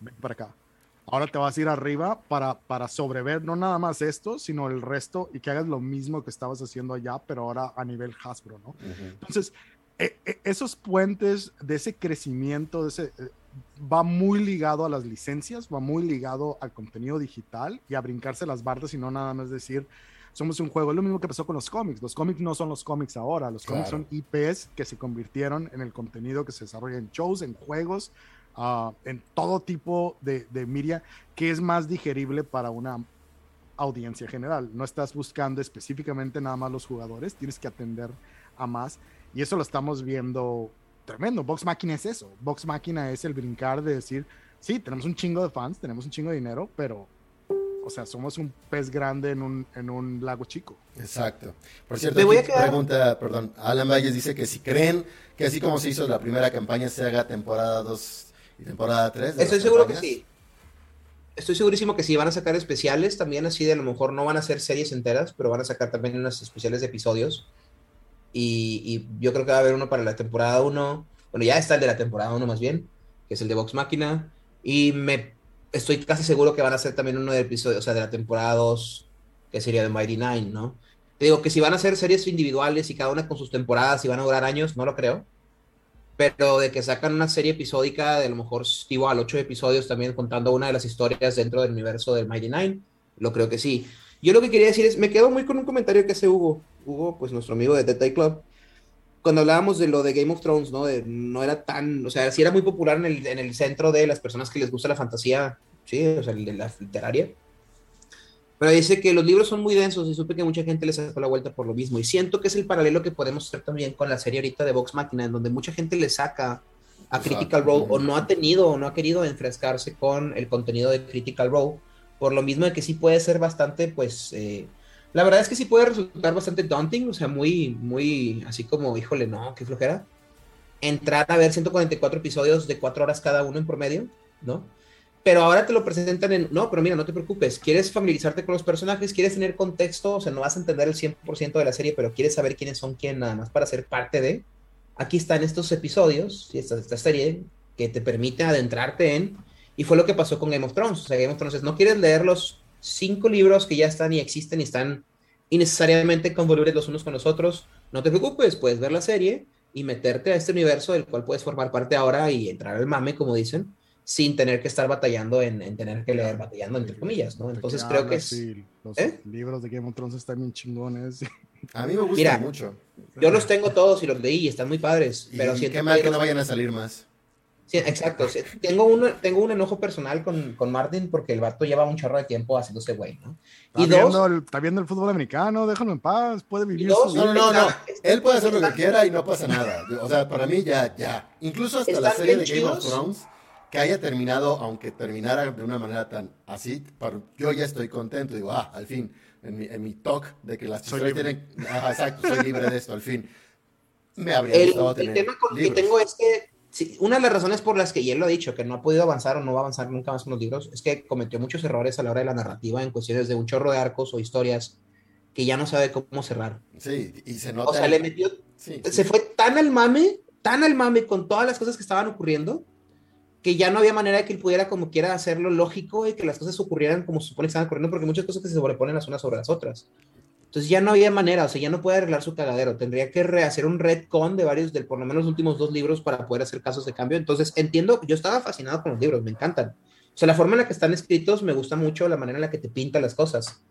ven para acá. Ahora te vas a ir arriba para, para sobrever no nada más esto, sino el resto y que hagas lo mismo que estabas haciendo allá, pero ahora a nivel Hasbro, ¿no? Uh -huh. Entonces, esos puentes de ese crecimiento, de ese, eh, va muy ligado a las licencias, va muy ligado al contenido digital y a brincarse las bardas y no nada más decir, somos un juego. Es lo mismo que pasó con los cómics. Los cómics no son los cómics ahora, los cómics claro. son IPs que se convirtieron en el contenido que se desarrolla en shows, en juegos, uh, en todo tipo de, de media que es más digerible para una audiencia general. No estás buscando específicamente nada más los jugadores, tienes que atender a más. Y eso lo estamos viendo tremendo. Vox Máquina es eso. Vox Máquina es el brincar de decir, sí, tenemos un chingo de fans, tenemos un chingo de dinero, pero, o sea, somos un pez grande en un, en un lago chico. Exacto. Por cierto, voy a quedar... pregunta, perdón, Alan Valles dice que si creen que así como se hizo la primera campaña, se haga temporada 2 y temporada 3. Estoy seguro campañas. que sí. Estoy segurísimo que sí, van a sacar especiales también, así de a lo mejor no van a ser series enteras, pero van a sacar también unas especiales de episodios y, y, yo creo que va a haber uno para la temporada 1. Bueno, ya está el de la temporada 1 más bien, que es el de Vox Máquina. Y me estoy casi seguro que van a hacer también uno de episodios, o sea, de la temporada 2, que sería de Mighty Nine, ¿no? Te digo que si van a hacer series individuales y cada una con sus temporadas y van a durar años, no lo creo. Pero de que sacan una serie episódica de a lo mejor igual ocho episodios también contando una de las historias dentro del universo del Mighty Nine, lo creo que sí. Yo lo que quería decir es, me quedo muy con un comentario que hace Hugo, Hugo, pues nuestro amigo de Dead Club, cuando hablábamos de lo de Game of Thrones, ¿no? De, no era tan, o sea, sí era muy popular en el, en el centro de las personas que les gusta la fantasía, sí, o sea, de la literaria. Pero dice que los libros son muy densos y supe que mucha gente les sacó la vuelta por lo mismo. Y siento que es el paralelo que podemos hacer también con la serie ahorita de Vox Máquina, en donde mucha gente le saca a Critical Role o no ha tenido o no ha querido enfrescarse con el contenido de Critical Role por lo mismo de que sí puede ser bastante, pues, eh, la verdad es que sí puede resultar bastante daunting, o sea, muy, muy, así como, híjole, no, qué flojera. Entrar a ver 144 episodios de 4 horas cada uno en promedio, ¿no? Pero ahora te lo presentan en, no, pero mira, no te preocupes, quieres familiarizarte con los personajes, quieres tener contexto, o sea, no vas a entender el 100% de la serie, pero quieres saber quiénes son quién nada más para ser parte de, aquí están estos episodios, esta, esta serie que te permite adentrarte en, y fue lo que pasó con Game of Thrones, o sea, Game of Thrones es, no quieres leer los cinco libros que ya están y existen y están innecesariamente convolubles los unos con los otros, no te preocupes, puedes ver la serie y meterte a este universo del cual puedes formar parte ahora y entrar al mame, como dicen, sin tener que estar batallando en, en tener que leer, batallando entre comillas, ¿no? Entonces creo que es... los ¿Eh? libros de Game of Thrones están bien chingones. A mí me gustan mucho. Yo los tengo todos y los leí y están muy padres. Pero y qué mal que no vayan a salir más. Sí, exacto. tengo, un, tengo un enojo personal con, con, Martin porque el vato lleva un chorro de tiempo haciéndose güey, ¿no? Y está, viendo el, está viendo el fútbol americano, déjalo en paz, puede vivir su No, no, no, él puede hacer lo que quiera y no pasa nada. O sea, para mí ya, ya. Incluso hasta la serie de Game of Thrones, que haya terminado, aunque terminara de una manera tan así, yo ya estoy contento. Digo, ah, al fin, en mi, en mi talk de que las historias tienen... exacto, soy libre de esto, al fin. Me habría el, gustado tener El tema con que tengo es que una de las razones por las que y él lo ha dicho, que no ha podido avanzar o no va a avanzar nunca más con los libros, es que cometió muchos errores a la hora de la narrativa en cuestiones de un chorro de arcos o historias que ya no sabe cómo cerrar. Sí, y se nota. O sea, le metió. se fue tan al mame, tan al mame con todas las cosas que estaban ocurriendo, que ya no había manera de que él pudiera, como quiera, hacerlo lógico y que las cosas ocurrieran como se supone que estaban ocurriendo, porque muchas cosas que se sobreponen las unas sobre las otras. Entonces ya no había manera, o sea, ya no puede arreglar su cagadero. Tendría que rehacer un retcon de varios, del por lo menos los últimos dos libros para poder hacer casos de cambio. Entonces entiendo, yo estaba fascinado con los libros, me encantan. O sea, la forma en la que están escritos me gusta mucho, la manera en la que te pinta las cosas.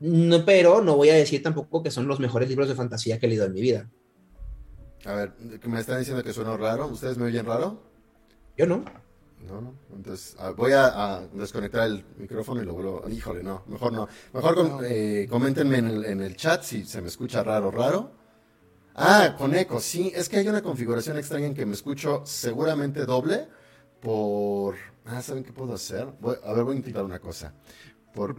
No, pero no voy a decir tampoco que son los mejores libros de fantasía que he leído en mi vida. A ver, me están diciendo que suena raro. ¿Ustedes me oyen raro? Yo no. No, no. Entonces, ah, voy a, desconectar el micrófono y lo vuelvo. Híjole, no, mejor no. Mejor eh, coméntenme en el, chat si se me escucha raro, raro. Ah, con eco, sí. Es que hay una configuración extraña en que me escucho seguramente doble por. Ah, ¿saben qué puedo hacer? a ver, voy a intentar una cosa. Por,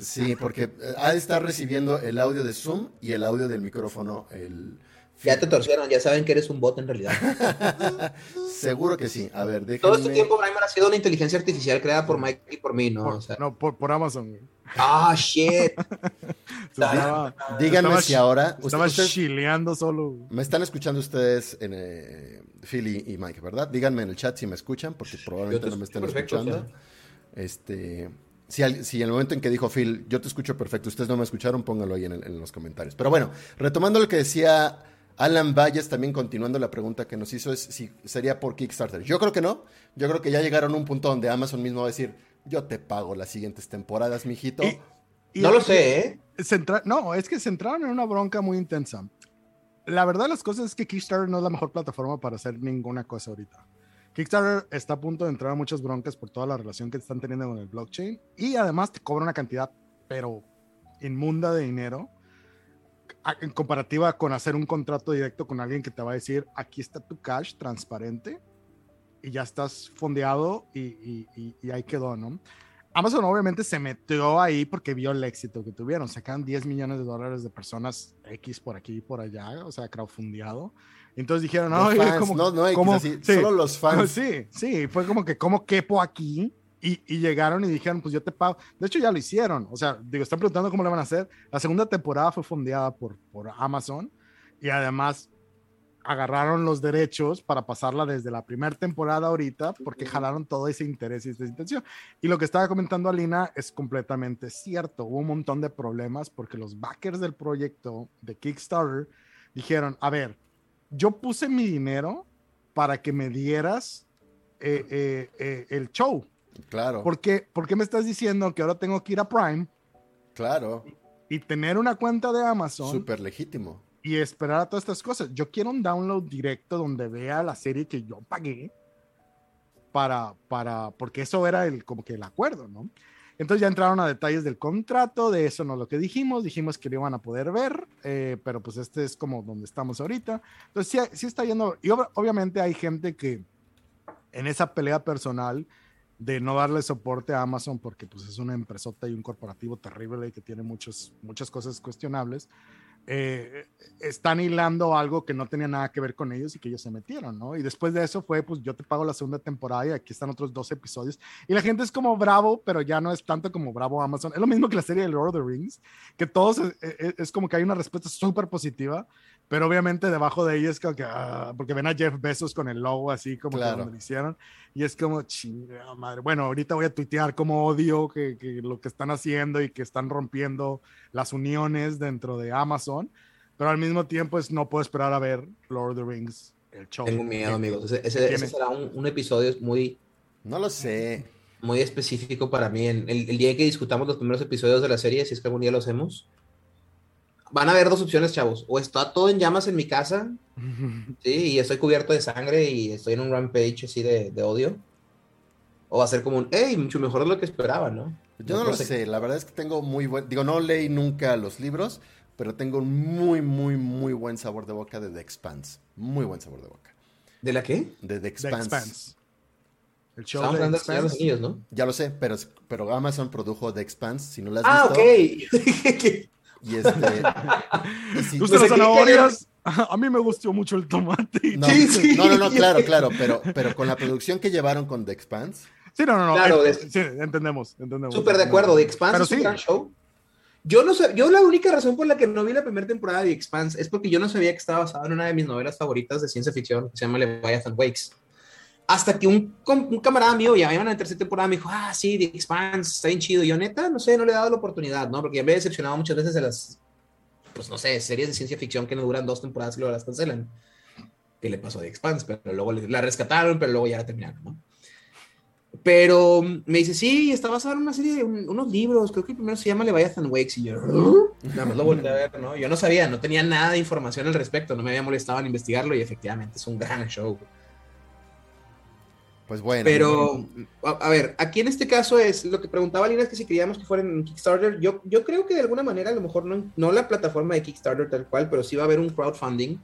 sí, porque eh, ha de estar recibiendo el audio de Zoom y el audio del micrófono, el, ya te torcieron, ya saben que eres un bot en realidad. Seguro que sí. A ver, déjenme... Todo este tiempo Brian ha sido una inteligencia artificial creada por Mike y por mí, ¿no? Por, o sea... No, por, por Amazon. Ah, shit. Díganme si ahora. Estaba chileando solo. Me están escuchando ustedes, en, eh, Philly y Mike, ¿verdad? Díganme en el chat si me escuchan, porque probablemente no me estén escuchando. Este. Si, si, en el momento en que dijo Phil, yo te escucho perfecto, ustedes no me escucharon, pónganlo ahí en, en los comentarios. Pero bueno, retomando lo que decía Alan Valles también continuando la pregunta que nos hizo es si sería por Kickstarter. Yo creo que no. Yo creo que ya llegaron a un punto donde Amazon mismo va a decir, yo te pago las siguientes temporadas, mijito. Y, no lo sé, ¿eh? no, es que se entraron en una bronca muy intensa. La verdad de las cosas es que Kickstarter no es la mejor plataforma para hacer ninguna cosa ahorita. Kickstarter está a punto de entrar a muchas broncas por toda la relación que están teniendo con el blockchain y además te cobra una cantidad, pero inmunda de dinero en comparativa con hacer un contrato directo con alguien que te va a decir, aquí está tu cash transparente y ya estás fondeado y, y, ahí quedó, ¿no? Amazon obviamente se metió ahí porque vio el éxito que tuvieron. Sacan 10 millones de dólares de personas X por aquí y por allá, o sea, crowdfundeado. Entonces dijeron, no, no, no, como, solo los fans. Sí, sí, fue como que, ¿cómo quepo aquí? Y, llegaron y dijeron, pues yo te pago. De hecho, ya lo hicieron. O sea, digo, están preguntando cómo le van a hacer. La segunda temporada fue fondeada por, por Amazon y además agarraron los derechos para pasarla desde la primera temporada ahorita porque jalaron todo ese interés y esa intención. Y lo que estaba comentando Alina es completamente cierto. Hubo un montón de problemas porque los backers del proyecto de Kickstarter dijeron, a ver, yo puse mi dinero para que me dieras eh, eh, eh, el show Claro. ¿Por qué, me estás diciendo que ahora tengo que ir a Prime? Claro. Y, tener una cuenta de Amazon. Súper legítimo. Y esperar a todas estas cosas. Yo quiero un download directo donde vea la serie que yo pagué para, para, porque eso era el, como que el acuerdo, ¿no? Entonces ya entraron a detalles del contrato, de eso no lo que dijimos, dijimos que lo iban a poder ver, eh, pero pues este es como donde estamos ahorita. Entonces sí, sí está yendo, y obviamente hay gente que en esa pelea personal de no darle soporte a Amazon porque pues es una empresota y un corporativo terrible que tiene muchos, muchas cosas cuestionables. eh, están hilando algo que no tenía nada que ver con ellos y que ellos se metieron, ¿no? Y después de eso fue, pues yo te pago la segunda temporada y aquí están otros dos episodios. Y la gente es como bravo, pero ya no es tanto como bravo Amazon. Es lo mismo que la serie de Lord of the Rings, que todos es, eh, eh, es como que hay una respuesta súper positiva, pero obviamente debajo de ella es como que, ah, porque ven a Jeff Bezos con el logo así como Claro. que lo hicieron. Y es como, chingada madre. Bueno, ahorita voy a tuitear como odio que, que lo que están haciendo y que están rompiendo las uniones dentro de Amazon, pero al mismo tiempo es, no puedo esperar a ver Lord of the Rings, el show. Tengo miedo, amigos. Ese, ese- ese será un, un episodio muy, No lo sé. muy específico para mí. El, el día que discutamos los primeros episodios de la serie, si es que algún día lo hacemos, van a haber dos opciones, chavos. O está todo en llamas en mi casa, sí, y estoy cubierto de sangre y estoy en un rampage así de, de odio. O va a ser como un, hey, mucho mejor de lo que esperaba, ¿no? Yo no lo sé, la verdad es que tengo muy buen, digo, no leí nunca los libros, pero tengo un muy, muy, muy buen sabor de boca de The Expanse. Muy buen sabor de boca. ¿De la qué? De The The Expanse. Expanse. El show Estamos de hablando de Señor de los Expanse. Anillos, ¿no? Ya lo sé, pero, pero Amazon produjo The Expanse, si no la has Ah, visto. ok. Y este... y si- ¿Te gustan Pues las zanahorias? A mí me gustó mucho el tomate. no, Sí, sí. no, no, no, claro, claro, pero, pero con la producción que llevaron con The Expanse, Sí, no, no, no. Claro, es- sí, entendemos, entendemos. Súper de acuerdo, The Expanse es un sí. gran show. Yo no sé, yo la única razón por la que no vi la primera temporada de The Expanse es porque yo no sabía que estaba basado en una de mis novelas favoritas de ciencia ficción que se llama Leviathan Wakes. Hasta que un, camarada mío, ya iban a la tercera temporada, me dijo, ah, sí, The Expanse, está bien chido. Y yo, neta, no sé, no le he dado la oportunidad, ¿no? Porque ya me he decepcionado muchas veces de las, pues no sé, series de ciencia ficción que no duran dos temporadas y luego las cancelan. ¿Qué le pasó a The Expanse? Pero luego la rescataron, pero luego ya la terminaron, ¿no? Pero me dice, sí, está basado en una serie de un- unos libros, creo que primero se llama Leviathan Wakes, y yo, nada más lo volteé a ver, ¿no? Yo no sabía, no tenía nada de información al respecto, no me había molestado en investigarlo, y efectivamente es un gran show. Pues bueno. Pero, a, a ver, aquí en este caso es lo que preguntaba Lina, es que si queríamos que fuera en Kickstarter, yo, yo creo que de alguna manera, a lo mejor no, no la plataforma de Kickstarter tal cual, pero sí va a haber un crowdfunding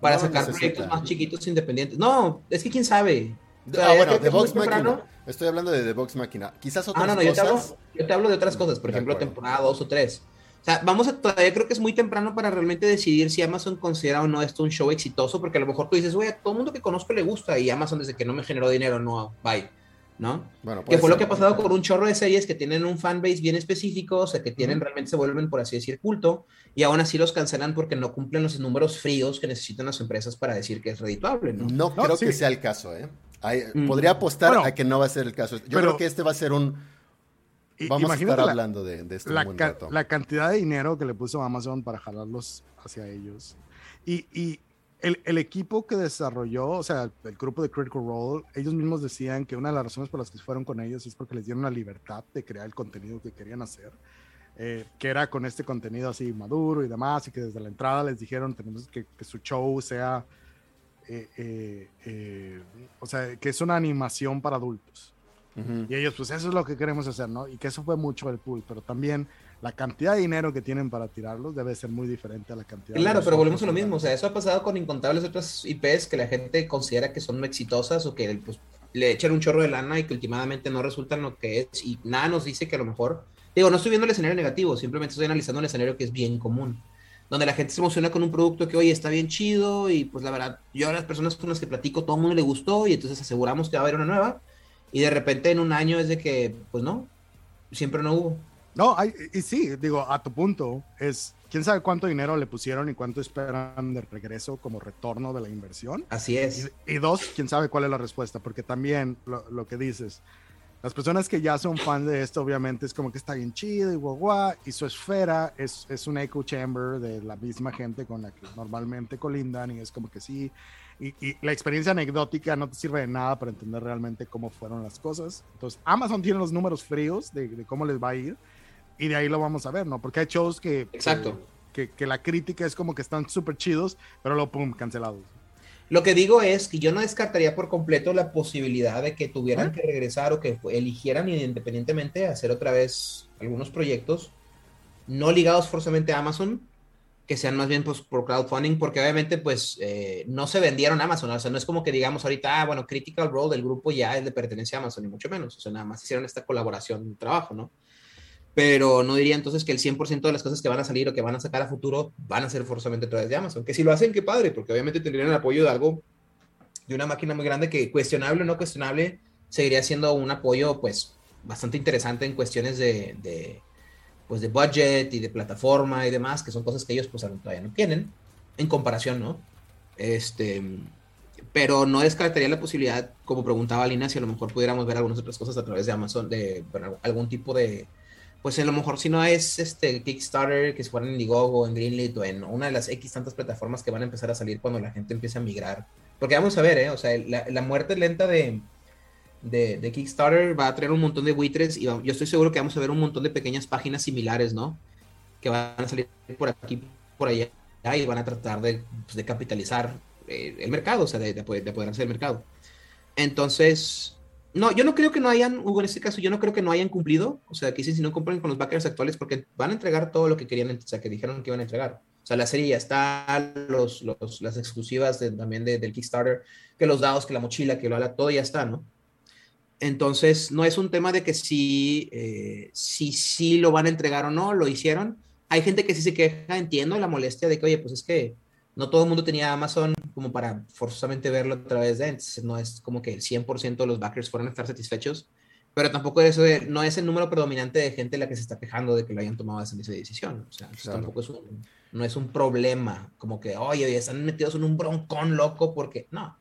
para No sacar necesita. proyectos más chiquitos independientes. No, es que quién sabe. Ah, bueno, muy Vox temprano. Machina. Estoy hablando de The Vox Machina. Quizás otras Ah, no, no, yo te, cosas. hablo, yo te hablo de otras cosas, por De ejemplo, acuerdo. temporada 2 o 3. O sea, vamos a, todavía creo que es muy temprano para realmente decidir si Amazon considera o no esto un show exitoso, porque a lo mejor tú dices, güey, a todo el mundo que conozco le gusta y Amazon desde que no me generó dinero, no, bye, ¿no? Bueno, Que fue lo que ha pasado con un chorro de series que tienen un fanbase bien específico, o sea, que tienen realmente se vuelven, por así decir, culto, y aún así los cancelan porque no cumplen los números fríos que necesitan las empresas para decir que es redituable, ¿no? No, No, creo sí. que sea el caso, ¿eh? Hay- Mm. Podría apostar Bueno, a que no va a ser el caso. Yo pero- creo que este va a ser un. Vamos a estar imagínate la- hablando de, de esto la, un ca- la cantidad de dinero que le puso Amazon para jalarlos hacia ellos. Y, y el, el equipo que desarrolló, o sea, el grupo de Critical Role, ellos mismos decían que una de las razones por las que fueron con ellos es porque les dieron la libertad de crear el contenido que querían hacer. eh, que era con este contenido así maduro y demás, y que desde la entrada les dijeron tenemos que, que su show sea, eh, eh, eh, o sea, que es una animación para adultos. Ujú. Y ellos, pues eso es lo que queremos hacer, ¿no? Y que eso fue mucho el pool, pero también la cantidad de dinero que tienen para tirarlos debe ser muy diferente a la cantidad. Claro, de pero volvemos a lo mismo. O sea, eso ha pasado con incontables otras IPs que la gente considera que son exitosas o que pues, le echan un chorro de lana y que últimamente no resultan lo que es. Y nada nos dice que a lo mejor. Digo, no estoy viendo el escenario negativo, simplemente estoy analizando el escenario que es bien común. Donde la gente se emociona con un producto que, oye, está bien chido y pues la verdad, yo a las personas con las que platico, todo el mundo le gustó y entonces aseguramos que va a haber una nueva. Y de repente en un año es de que, pues no, siempre no hubo. No, hay- y sí, digo, a tu punto, es quién sabe cuánto dinero le pusieron y cuánto esperan de regreso como retorno de la inversión. Así es. Y, y dos, quién sabe cuál es la respuesta, porque también lo, lo que dices, las personas que ya son fan de esto, obviamente es como que está bien chido y guau, guau, y su esfera es, es un echo chamber de la misma gente con la que normalmente colindan, y es como que sí, y, y la experiencia anecdótica no te sirve de nada para entender realmente cómo fueron las cosas. Entonces, Amazon tiene los números fríos de, de cómo les va a ir, y de ahí lo vamos a ver, ¿no? Porque hay shows que... Exacto. Que, que la crítica es como que están súper chidos, pero luego, pum, cancelados. Lo que digo es que yo no descartaría por completo la posibilidad de que tuvieran que regresar o que eligieran independientemente hacer otra vez algunos proyectos no ligados forzosamente a Amazon, que sean más bien pues, por crowdfunding, porque obviamente pues eh, no se vendieron a Amazon, o sea, no es como que digamos ahorita, ah, bueno, Critical Role del grupo ya es de pertenencia a Amazon, ni mucho menos, o sea, nada más hicieron esta colaboración, trabajo, ¿no? Pero no diría entonces que el 100% de las cosas que van a salir o que van a sacar a futuro van a ser forzosamente a través de Amazon. Que si lo hacen, qué padre, porque obviamente tendrían el apoyo de algo, de una máquina muy grande que cuestionable o no cuestionable, seguiría siendo un apoyo pues bastante interesante en cuestiones de, de, pues, de budget y de plataforma y demás, que son cosas que ellos pues todavía no tienen, en comparación, ¿no? Este, pero no descartaría la posibilidad, como preguntaba Lina, si a lo mejor pudiéramos ver algunas otras cosas a través de Amazon, de bueno, algún tipo de, pues a lo mejor si no es este Kickstarter, que se fuera en Indiegogo, en Greenlit o en una de las X tantas plataformas que van a empezar a salir cuando la gente empiece a migrar. Porque vamos a ver, ¿eh? O sea, la, la muerte lenta de, de, de, Kickstarter va a traer un montón de buitres y yo estoy seguro que vamos a ver un montón de pequeñas páginas similares, ¿no? Que van a salir por aquí, por allá y van a tratar de, pues, de capitalizar eh, el mercado, o sea, de, de, poder, de poder hacer el mercado. Entonces, no, yo no creo que no hayan, Hugo, en este caso, yo no creo que no hayan cumplido, o sea, que dicen si no cumplen con los backers actuales, porque van a entregar todo lo que querían, o sea, que dijeron que iban a entregar. O sea, la serie ya está, los, los las exclusivas también de, del Kickstarter, que los dados, que la mochila, que lo haga, todo ya está, ¿no? Entonces, no es un tema de que si, eh, si, si lo van a entregar o no, lo hicieron. Hay gente que sí se queja, entiendo la molestia de que, oye, pues es que no todo el mundo tenía Amazon como para forzosamente verlo a través de, entonces no es como que el 100% de los backers fueran a estar satisfechos, pero tampoco eso de, no es el número predominante de gente la que se está quejando de que lo hayan tomado esa, decisión, o sea, claro. tampoco es un, no es un problema, como que, oye, están metidos en un broncón loco porque, no.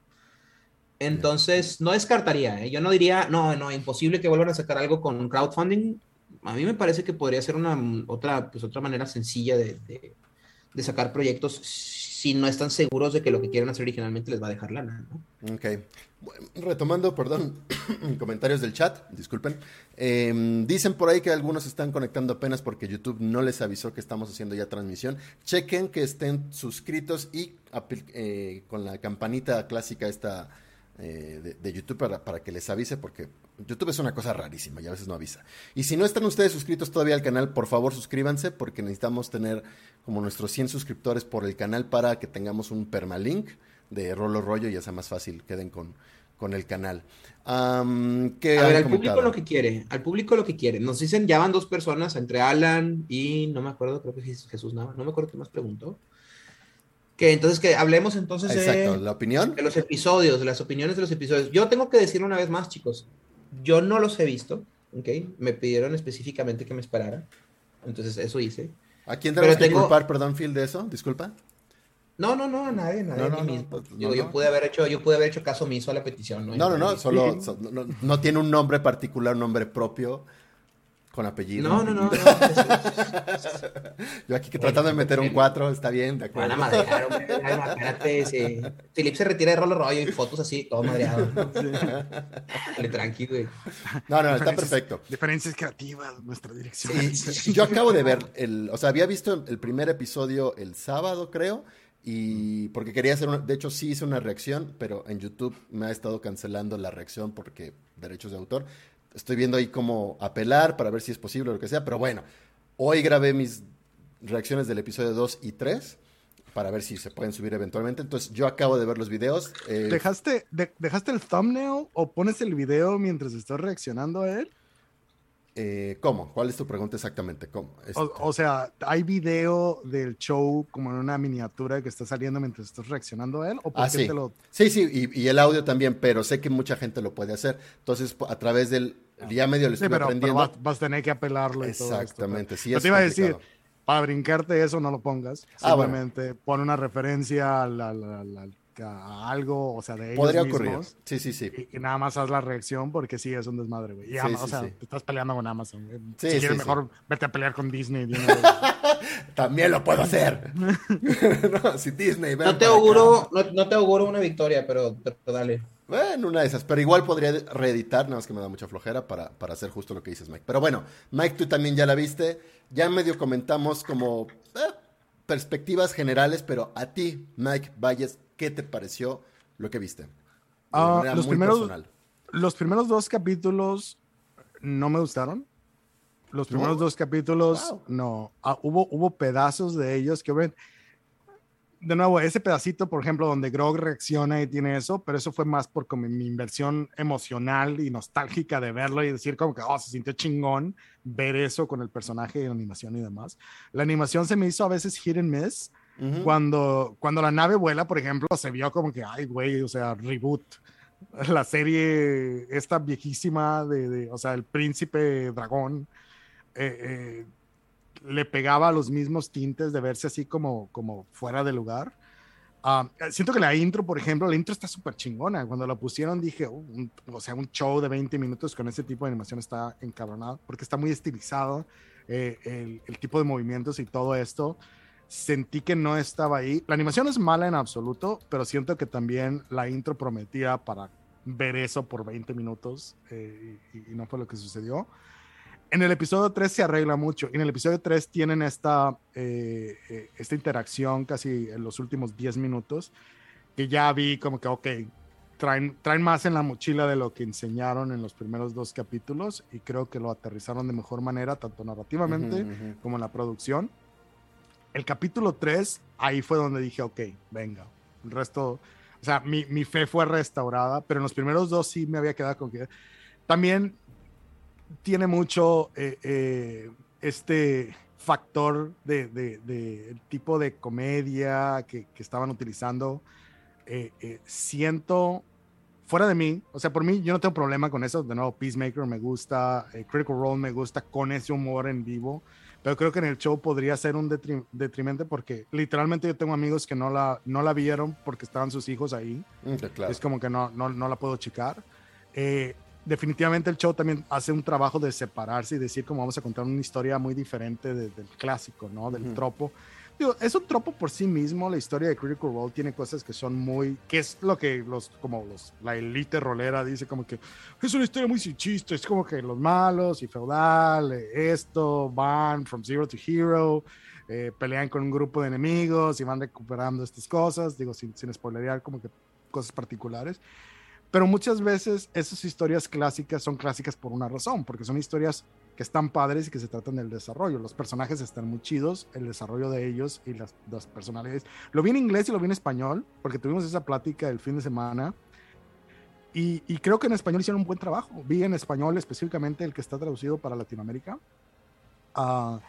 Entonces, no descartaría, ¿eh? yo no diría, no, no, imposible que vuelvan a sacar algo con crowdfunding, a mí me parece que podría ser una otra, pues, otra manera sencilla de, de, de sacar proyectos si no están seguros de que lo que quieren hacer originalmente les va a dejar lana. ¿no? Ok. Retomando, perdón, comentarios del chat, disculpen. Eh, dicen por ahí que algunos están conectando apenas porque YouTube no les avisó que estamos haciendo ya transmisión. Chequen que estén suscritos y eh, con la campanita clásica esta eh, de, de, YouTube para, para, que les avise, porque YouTube es una cosa rarísima y a veces no avisa. Y si no están ustedes suscritos todavía al canal, por favor suscríbanse, porque necesitamos tener como nuestros 100 suscriptores por el canal para que tengamos un permalink de Rolo Rollo y ya sea más fácil, queden con, con el canal. Um, ¿qué a ver, al público lo que quiere, al público lo que quiere. Nos dicen, ya van dos personas, entre Alan y no me acuerdo, creo que es Jesús Nava, no me acuerdo qué más preguntó. Que entonces que hablemos entonces Exacto, de, la opinión. de los episodios, de las opiniones de los episodios. Yo tengo que decir una vez más, chicos, yo no los he visto, ¿ok? Me pidieron específicamente que me esperara, entonces eso hice. ¿A quién tenemos que tengo... culpar, perdón, Phil, de eso? Disculpa. No, no, no, a nadie, nadie. No, no, mismo. Pues, no, Digo, yo pude haber hecho, yo pude haber hecho caso omiso a la petición, ¿no? No, no, no, solo so, no, tiene un nombre particular, un nombre propio con apellido. No, no, no. no. Yo aquí que tratando de meter un 4, está bien, de acuerdo. Van a madrear, hombre. Espérate, sí. Philip se retira de rolo rollo y fotos así, todo madreado. Sí. Dale, tranqui, güey. No, no, está perfecto. Diferencias creativas, nuestra dirección. Sí, yo acabo de ver, el, o sea, había visto el primer episodio el sábado, creo, y porque quería hacer una, de hecho sí hice una reacción, pero en YouTube me ha estado cancelando la reacción porque derechos de autor. Estoy viendo ahí cómo apelar para ver si es posible o lo que sea, pero bueno, hoy grabé mis reacciones del episodio 2 y 3 para ver si se pueden subir eventualmente. Entonces, yo acabo de ver los videos. Eh... ¿Dejaste, de, ¿Dejaste el thumbnail o pones el video mientras estás reaccionando a él? Eh, ¿Cómo? ¿Cuál es tu pregunta exactamente? ¿Cómo? Este... O, o, sea, ¿hay video del show como en una miniatura que está saliendo mientras estás reaccionando a él? ¿O por ah, qué sí. te lo... sí, sí, y, y, el audio también, pero sé que mucha gente lo puede hacer. Entonces, a través del... Ya medio lo estoy sí, pero, aprendiendo. Pero vas, vas, a tener que apelarlo y Exactamente, todo esto, sí. Pero Es te iba a decir, para brincarte eso no lo pongas. Ah, Simplemente bueno. pon una referencia al, al, al, a algo, o sea, de ellos Podría mismos, ocurrir. Sí, sí, sí. Y, y, nada más haz la reacción porque sí es un desmadre, güey. Y Sí, sí, o sea, sí. te estás peleando con Amazon. güey. Sí, si quieres sí. mejor vete a pelear con Disney. También lo puedo hacer. no, si Disney. ven No te auguro, no, no te auguro una victoria, pero, pero dale. Bueno, una de esas, pero igual podría reeditar, nada más que me da mucha flojera para, para hacer justo lo que dices, Mike. Pero bueno, Mike, tú también ya la viste, ya medio comentamos como eh, perspectivas generales, pero a ti, Mike Valles, ¿qué te pareció lo que viste? Manera los primeros- personal. Los primeros dos capítulos no me gustaron. Los primeros ¿No? dos capítulos, Wow. no. Ah, hubo, hubo pedazos de ellos que ven. de nuevo, ese pedacito, por ejemplo, donde Grog reacciona y tiene eso, pero eso fue más por como mi inversión emocional y nostálgica de verlo y decir como que, oh, se sintió chingón ver eso con el personaje y la animación y demás. La animación se me hizo a veces hit and miss. Cuando, cuando la nave vuela, por ejemplo, se vio como que, ay, güey, o sea, reboot. La serie, esta viejísima de, de o sea, el príncipe dragón, eh, eh, le pegaba los mismos tintes de verse así como, como fuera de lugar. Ah, siento que la intro, por ejemplo, la intro está súper chingona. Cuando la pusieron dije, oh, o sea, un show de 20 minutos con ese tipo de animación está encabronado porque está muy estilizado eh, el, el, tipo de movimientos y todo esto. Sentí que no estaba ahí. La animación es mala en absoluto, pero siento que también la intro prometía para ver eso por 20 minutos eh, y, y, no fue lo que sucedió en el episodio 3 se arregla mucho. En el episodio 3 tienen esta, eh, eh, esta interacción casi en los últimos 10 minutos, que ya vi como que, ok, traen, traen más en la mochila de lo que enseñaron en los primeros dos capítulos y creo que lo aterrizaron de mejor manera, tanto narrativamente uh -huh, uh -huh. como en la producción. El capítulo 3, ahí fue donde dije, ok, venga, el resto, o sea, mi, mi fe fue restaurada, pero en los primeros dos sí me había quedado con que... También tiene mucho eh, eh, este factor de, de, de, tipo de comedia que, que estaban utilizando. Eh, siento fuera de mí, o sea, por mí yo no tengo problema con eso. De nuevo, Peacemaker me gusta, Critical Role me gusta con ese humor en vivo, pero creo que en el show podría ser un detri detrimento porque literalmente yo tengo amigos que no la, no la vieron porque estaban sus hijos ahí. Mm, claro. Es como que no, no, no la puedo checar. Eh, definitivamente el show también hace un trabajo de separarse y decir cómo vamos a contar una historia muy diferente de, del clásico, ¿no? Del uh -huh. tropo. Digo, es un tropo por sí mismo, la historia de Critical Role tiene cosas que son muy, que es lo que los, como los, la élite rolera dice como que es una historia muy sin chiste, es como que los malos y feudal, esto, van from zero to hero, eh, pelean con un grupo de enemigos y van recuperando estas cosas, digo, sin, sin spoilerear como que cosas particulares. Pero muchas veces esas historias clásicas son clásicas por una razón, porque son historias que están padres y que se tratan del desarrollo. Los personajes están muy chidos, el desarrollo de ellos y las, las personalidades. Lo vi en inglés y lo vi en español, porque tuvimos esa plática el fin de semana. Y, y, creo que en español hicieron un buen trabajo. Vi en español específicamente el que está traducido para Latinoamérica. Uh,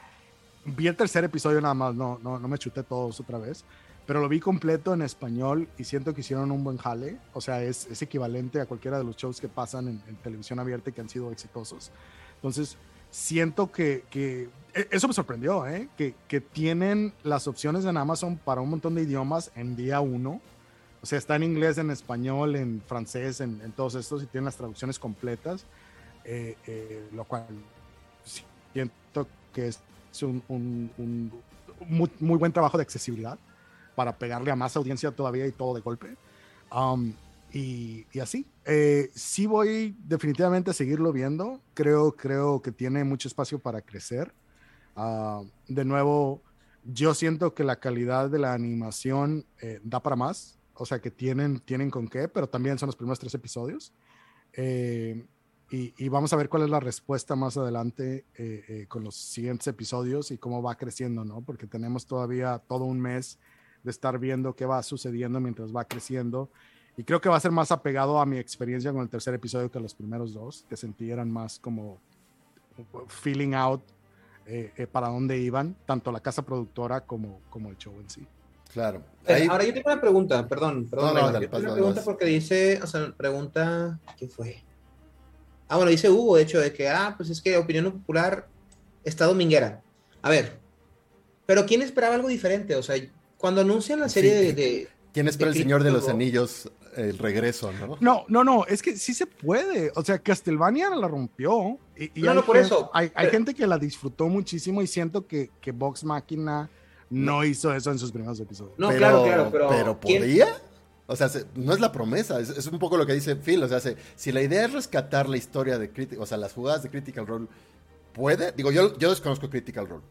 vi el tercer episodio nada más, no, no, no me chuté todos otra vez pero lo vi completo en español y siento que hicieron un buen jale. O sea, es, es equivalente a cualquiera de los shows que pasan en, en, televisión abierta y que han sido exitosos. Entonces, siento que, que e, eso me sorprendió, ¿eh? que, que tienen las opciones en Amazon para un montón de idiomas en día uno. O sea, está en inglés, en español, en francés, en, en todos estos y tienen las traducciones completas, eh, eh, lo cual siento que es un, un, un muy, muy buen trabajo de accesibilidad para pegarle a más audiencia todavía y todo de golpe. Um, y, así. Eh, sí voy definitivamente a seguirlo viendo. Creo, creo que tiene mucho espacio para crecer. Uh, de nuevo, yo siento que la calidad de la animación eh, da para más. O sea, que tienen, tienen con qué, pero también son los primeros tres episodios. Eh, y, vamos a ver cuál es la respuesta más adelante eh, con los siguientes episodios y cómo va creciendo, ¿no? Porque tenemos todavía todo un mes de estar viendo qué va sucediendo mientras va creciendo. Y creo que va a ser más apegado a mi experiencia con el tercer episodio que los primeros dos, que sentí eran más como feeling out eh, eh, para dónde iban, tanto la casa productora como, como el show en sí. Claro. Eh, Ahí... Ahora yo tengo una pregunta, perdón, perdón. No, no, dale, una pregunta porque dice, o sea, pregunta, ¿qué fue? Ah, bueno, dice Hugo, de hecho, de que, ah, pues es que opinión popular está dominguera. A ver, pero ¿quién esperaba algo diferente? O sea, cuando anuncian la serie sí. de, de, ¿Quién espera el Señor de los Anillos el regreso, no? No, no, no, es que sí se puede. O sea, Castlevania la rompió. Y, y no, no, por gente, eso. Hay, hay gente que la disfrutó muchísimo y siento que, que Vox Máquina no, hizo eso en sus primeros episodios. No, pero, claro, claro, pero. Pero podría. O sea, se, no es la promesa, es, es, un poco lo que dice Phil. O sea, se, si la idea es rescatar la historia de Critical, o sea, las jugadas de Critical Role, ¿puede? Digo, yo, yo desconozco Critical Role.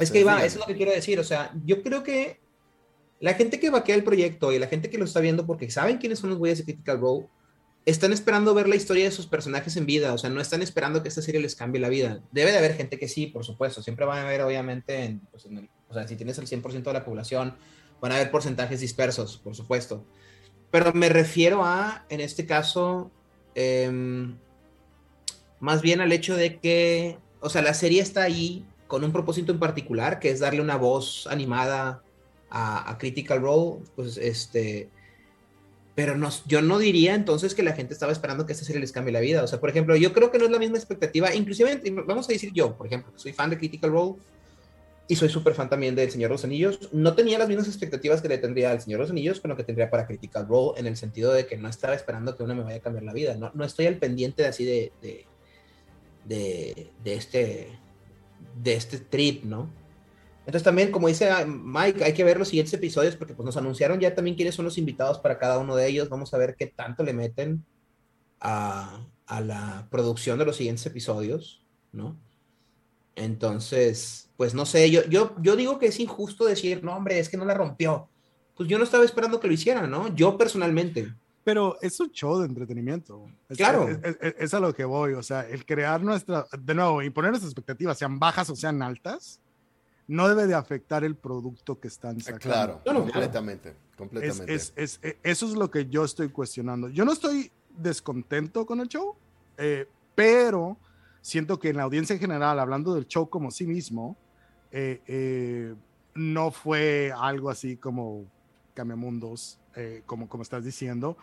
Es que Iván, eso es lo que quiero decir. O sea, yo creo que la gente que vaquea el proyecto y la gente que lo está viendo porque saben quiénes son los güeyes de Critical Role, están esperando ver la historia de sus personajes en vida, o sea, no están esperando que esta serie les cambie la vida. Debe de haber gente que sí, por supuesto, siempre van a haber, obviamente, en, pues, o sea, si tienes el 100% de la población van a haber porcentajes dispersos, por supuesto. Pero me refiero a, en este caso, em, más bien al hecho de que, o sea, la serie está ahí con un propósito en particular, que es darle una voz animada a, Critical Role, pues este, pero no, yo no diría entonces que la gente estaba esperando que esta serie les cambie la vida. O sea, por ejemplo, yo creo que no es la misma expectativa, inclusive, vamos a decir yo, por ejemplo, soy fan de Critical Role y soy súper fan también del Señor Los Anillos, no tenía las mismas expectativas que le tendría al Señor Los Anillos con lo que tendría para Critical Role, en el sentido de que no estaba esperando que una me vaya a cambiar la vida. No, no estoy al pendiente de así de, de, de, de este de este trip, ¿no? Entonces también, como dice Mike, hay que ver los siguientes episodios porque pues nos anunciaron ya también quiénes son los invitados para cada uno de ellos. Vamos a ver qué tanto le meten a, a la producción de los siguientes episodios, ¿no? Entonces, pues no sé, yo, yo, yo digo que es injusto decir, no, hombre, es que no la rompió. Pues yo no estaba esperando que lo hiciera, ¿no? Yo personalmente. Pero es un show de entretenimiento. claro. Es, a lo que voy. O sea, el crear nuestra, de nuevo, y poner nuestras expectativas, sean bajas o sean altas, no debe de afectar el producto que están ah, sacando. Claro, completamente. completamente. E, eso es lo que yo estoy cuestionando. Yo no estoy descontento con el show, eh, pero siento que en la audiencia en general, hablando del show como sí mismo, eh, eh, no fue algo así como Camemundos, eh, como, como estás diciendo.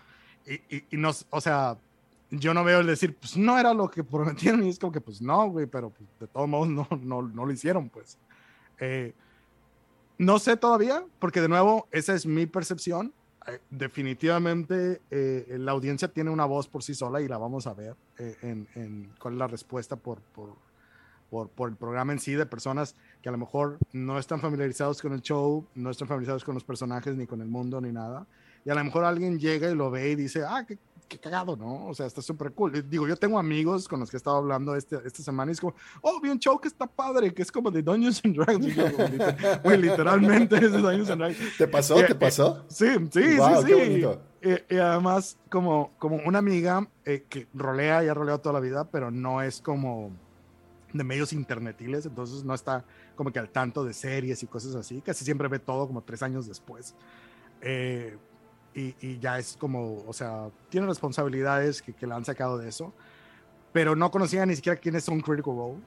Y, y, no, o sea, yo no veo el decir, pues no era lo que prometieron, y es como que, pues no, güey, pero pues, de todos modos no, no, no lo hicieron, pues. Eh, no sé todavía, porque de nuevo, esa es mi percepción. Eh, definitivamente la audiencia tiene una voz por sí sola y la vamos a ver en, en, cuál es la respuesta por, por, por, por, el programa en sí de personas que a lo mejor no están familiarizados con el show, no están familiarizados con los personajes, ni con el mundo, ni nada. Y a lo mejor alguien llega y lo ve y dice, ah, qué, qué cagado, ¿no? O sea, está súper cool. Digo, yo tengo amigos con los que he estado hablando este, esta semana y es como, oh, vi un show que está padre, que es como de Dungeons and Dragons. Y literalmente es de Dungeons and Dragons. ¿Te pasó? ¿Te pasó? Sí, sí, sí, sí. Y, además, como, como una amiga eh, que rolea y ha roleado toda la vida, pero no es como de medios internetiles, entonces no está como que al tanto de series y cosas así, casi siempre ve todo como tres años después. Eh, y, y, ya es como, o sea, tiene responsabilidades que, que le han sacado de eso, pero no conocía ni siquiera quién es un Critical Role.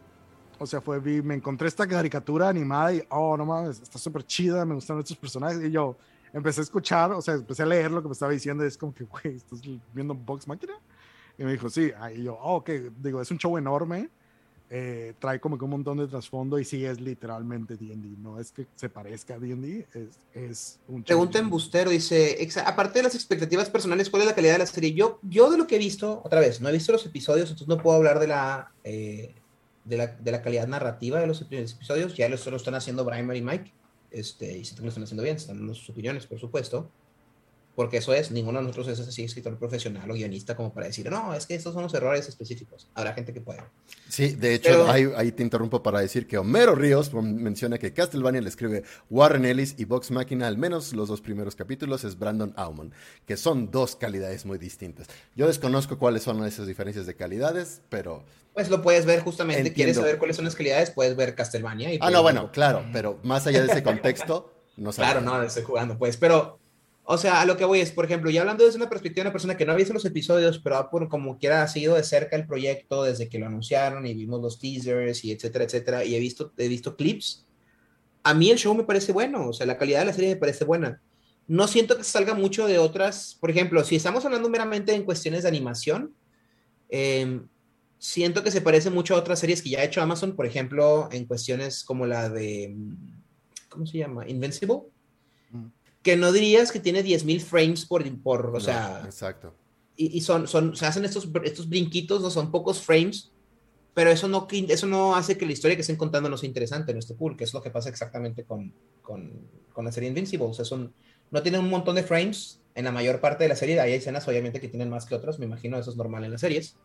O sea, fue, vi, me encontré esta caricatura animada y, oh, no mames, está súper chida, me gustan estos personajes. Y yo empecé a escuchar, o sea, empecé a leer lo que me estaba diciendo y es como que, güey, ¿estás viendo Box Máquina? Y me dijo, sí. Y yo, oh, ok, digo, es un show enorme eh, trae como que un montón de trasfondo y sí es literalmente D&D, no es que se parezca a D&D, es, es un... Pregunta en Bustero, dice, aparte de las expectativas personales, ¿cuál es la calidad de la serie? Yo, yo de lo que he visto, otra vez, no he visto los episodios, entonces no puedo hablar de la, eh, de la, de la, calidad narrativa de los episodios, ya lo, lo están haciendo Brian y Mike, este, y si lo están haciendo bien, están dando sus opiniones, por supuesto porque eso es, ninguno de nosotros es así escritor profesional o guionista como para decir, no, es que estos son los errores específicos. Habrá gente que puede. Sí, de hecho, ahí, te interrumpo para decir que Homero Ríos menciona que Castlevania le escribe Warren Ellis y Vox Machina, al menos los dos primeros capítulos, es Brandon Auman, que son dos calidades muy distintas. Yo desconozco cuáles son esas diferencias de calidades, pero... Pues lo puedes ver justamente, quieres saber cuáles son las calidades, puedes ver Castlevania. ah, no, bueno, claro, pero más allá de ese contexto, no Claro, no, estoy jugando, pues, pero o sea, a lo que voy es, por ejemplo, ya hablando desde una perspectiva de una persona que no ha visto los episodios, pero por, como quiera ha seguido de cerca el proyecto desde que lo anunciaron y vimos los teasers y etcétera, etcétera, y he visto, he visto clips, a mí el show me parece bueno, o sea, la calidad de la serie me parece buena. No siento que salga mucho de otras, por ejemplo, si estamos hablando meramente en cuestiones de animación, em, siento que se parece mucho a otras series que ya ha hecho Amazon, por ejemplo, en cuestiones como la de, ¿cómo se llama? Invincible que no dirías que tiene 10.000 frames por, por o sea... Exacto. Y, y, son, son, se hacen estos, estos brinquitos, no son pocos frames, pero eso no, eso no hace que la historia que estén contando no sea interesante, no esté cool, que es lo que pasa exactamente con, con, con la serie Invincible. O sea, son, no tienen un montón de frames en la mayor parte de la serie, hay escenas obviamente que tienen más que otras, me imagino eso es normal en las series,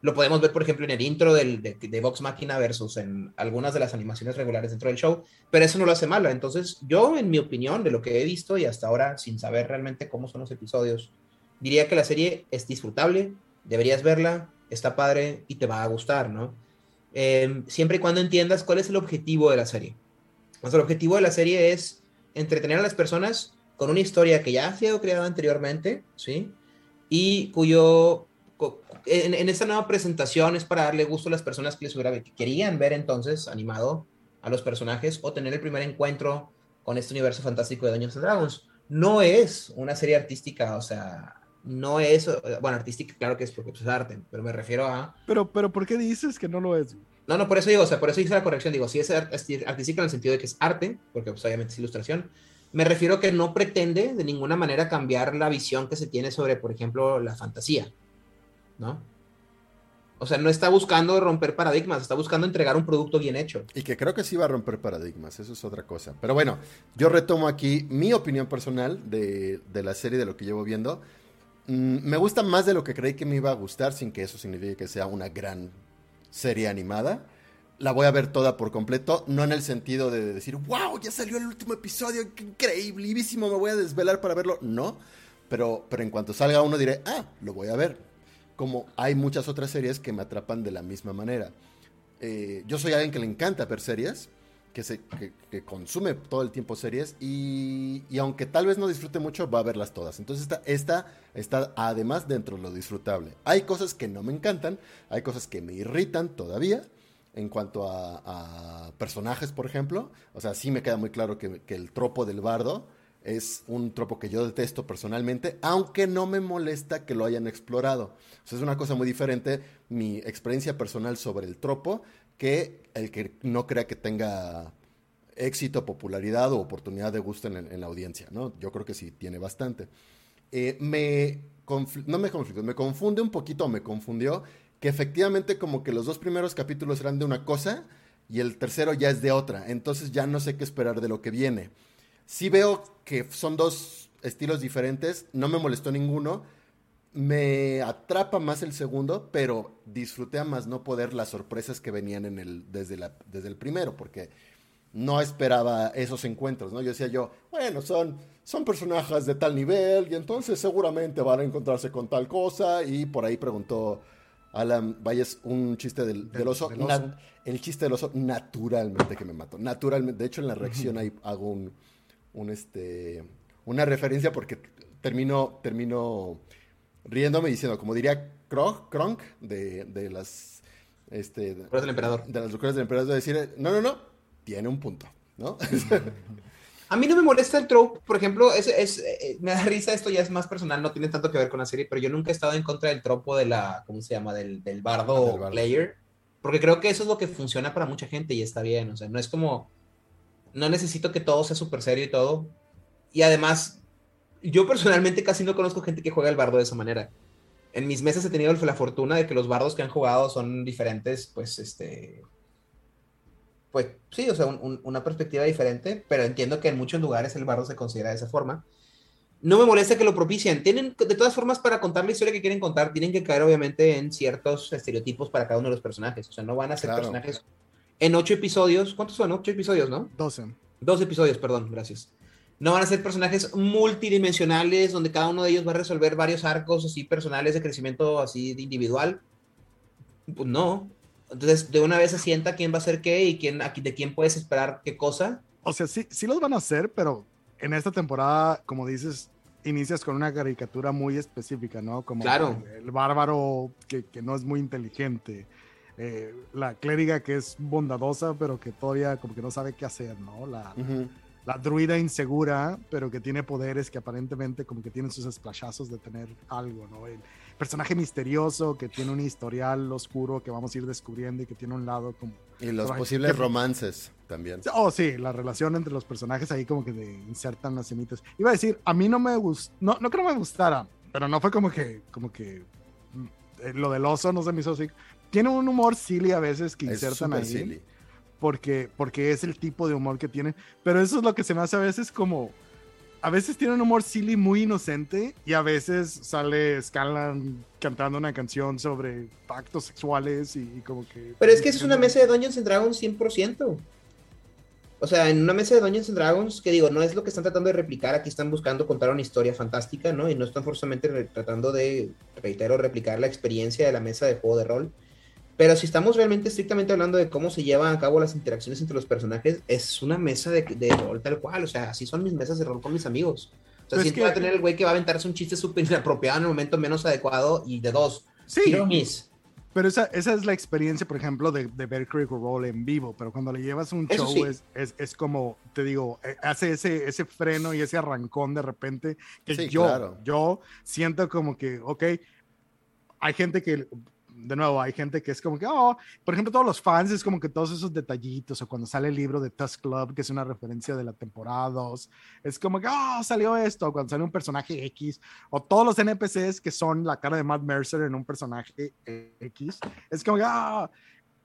lo podemos ver, por ejemplo, en el intro del, de, de, Vox Machina versus en algunas de las animaciones regulares dentro del show, pero eso no lo hace malo. Entonces, yo, en mi opinión, de lo que he visto y hasta ahora, sin saber realmente cómo son los episodios, diría que la serie es disfrutable, deberías verla, está padre y te va a gustar, ¿no? Em, siempre y cuando entiendas cuál es el objetivo de la serie. Pues el objetivo de la serie es entretener a las personas con una historia que ya ha sido creada anteriormente, ¿sí? Y cuyo, en, esta nueva presentación es para darle gusto a las personas que les hubiera, que querían ver entonces animado a los personajes o tener el primer encuentro con este universo fantástico de Dungeons and Dragons. No es una serie artística, o sea, no es, bueno, artística, claro que es porque es arte, pero me refiero a... Pero, pero, ¿por qué dices que no lo es? No, no, por eso digo, o sea, por eso hice la corrección, digo, si es artística en el sentido de que es arte, porque pues, obviamente es ilustración, me refiero que no pretende de ninguna manera cambiar la visión que se tiene sobre, por ejemplo, la fantasía, ¿no? O sea, no está buscando romper paradigmas, está buscando entregar un producto bien hecho. Y que creo que sí va a romper paradigmas, eso es otra cosa. Pero bueno, yo retomo aquí mi opinión personal de, de la serie, de lo que llevo viendo. Mm, me gusta más de lo que creí que me iba a gustar, sin que eso signifique que sea una gran serie animada. La voy a ver toda por completo, no en el sentido de decir, wow, ya salió el último episodio, qué increíblísimo, me voy a desvelar para verlo. No, pero, pero en cuanto salga uno diré, ah, lo voy a ver. Como hay muchas otras series que me atrapan de la misma manera. Eh, yo soy alguien que le encanta ver series, que, consume todo el tiempo series y, y, aunque tal vez no disfrute mucho, va a verlas todas. Entonces esta, esta está además dentro de lo disfrutable. Hay cosas que no me encantan, hay cosas que me irritan todavía en cuanto a, personajes, por ejemplo. O sea, sí me queda muy claro que el tropo del bardo es un tropo que yo detesto personalmente, aunque no me molesta que lo hayan explorado. O es una cosa muy diferente mi experiencia personal sobre el tropo que el que no crea que tenga éxito, popularidad o oportunidad de gusto en, la audiencia, ¿no? Yo creo que sí tiene bastante. Eh, me no me conflicto, me confunde un poquito, me confundió que efectivamente como que los dos primeros capítulos eran de una cosa y el tercero ya es de otra, entonces ya no sé qué esperar de lo que viene. Sí veo que son dos estilos diferentes, no me molestó ninguno, me atrapa más el segundo, pero disfruté a más no poder las sorpresas que venían en el, desde, la, desde el primero, porque no esperaba esos encuentros, ¿no? Yo decía yo, bueno, son, son personajes de tal nivel y entonces seguramente van a encontrarse con tal cosa y por ahí preguntó Alan Valles un chiste del, oso. el chiste del oso naturalmente que me mató, naturalmente. De hecho, en la reacción ahí hago un, un este, una referencia porque termino, termino riéndome diciendo, como diría Kronk, de, de las... Este, del emperador. De las locuras del emperador, de decir, no, no, no, tiene un punto, ¿no? A mí no me molesta el trope, por ejemplo, es, es, eh, me da risa, esto ya es más personal, no tiene tanto que ver con la serie, pero yo nunca he estado en contra del tropo de la, ¿cómo se llama? Del, del bardo, player, porque creo que eso es lo que funciona para mucha gente y está bien, o sea, no es como, no necesito que todo sea súper serio y todo, y además yo personalmente casi no conozco gente que juega el bardo de esa manera. En mis mesas he tenido la fortuna de que los bardos que han jugado son diferentes, pues, este... Pues sí, o sea, una perspectiva diferente, pero entiendo que en muchos lugares el bardo se considera de esa forma. No me molesta que lo propicien. Tienen, de todas formas, para contar la historia que quieren contar, tienen que caer obviamente en ciertos estereotipos para cada uno de los personajes. O sea, no van a ser personajes en ocho episodios. ¿Cuántos son? Ocho episodios, ¿no? Doce. Dos episodios, perdón, gracias no van a ser personajes multidimensionales donde cada uno de ellos va a resolver varios arcos así personales de crecimiento así de individual. Pues no. Entonces, de una vez se sienta quién va a hacer qué y quién, de quién puedes esperar qué cosa. O sea, sí, sí los van a hacer, pero en esta temporada, como dices, inicias con una caricatura muy específica, ¿no? Como claro. el, bárbaro que, que, no es muy inteligente. Eh, la clériga que es bondadosa, pero que todavía como que no sabe qué hacer, ¿no? La, la druida insegura, pero que tiene poderes que aparentemente como que tienen sus esplashazos de tener algo, ¿no? El personaje misterioso que tiene un historial oscuro que vamos a ir descubriendo y que tiene un lado como... Y los posibles romances también. Oh, sí, la relación entre los personajes ahí como que te insertan las semitas. Iba a decir, a mí no me gustó, no, no que no me gustara, pero no fue como que, como que mm, lo del oso no se me hizo así. Tiene un humor silly a veces que insertan ahí. Silly porque, porque es el tipo de humor que tienen. Pero eso es lo que se me hace a veces como... A veces tiene un humor silly muy inocente y a veces sale Scanlan cantando una canción sobre pactos sexuales y, como que... Pero es que es una mesa de Dungeons and Dragons 100%. O sea, en una mesa de Dungeons and Dragons, que digo, no es lo que están tratando de replicar, aquí están buscando contar una historia fantástica, ¿no? Y no están forzosamente tratando de, reitero, replicar la experiencia de la mesa de juego de rol Pero si estamos realmente estrictamente hablando de cómo se llevan a cabo las interacciones entre los personajes, es una mesa de, de rol tal cual. O sea, así son mis mesas de rol con mis amigos. O sea, siempre va a tener el güey que va a aventarse un chiste súper inapropiado en el momento menos adecuado y de dos. Sí. Pero esa, esa es la experiencia, por ejemplo, de, de ver Critical Role en vivo. Pero cuando le llevas un show, es, es, es, como, te digo, eh, hace ese, ese freno y ese arrancón de repente. Que yo, yo siento como que, ok, hay gente que de nuevo, hay gente que es como que, oh, por ejemplo, todos los fans es como que todos esos detallitos, o cuando sale el libro de Tusk Club, que es una referencia de la temporada 2, es como que, oh, salió esto, cuando sale un personaje X, o todos los NPCs que son la cara de Matt Mercer en un personaje X, es como que, oh,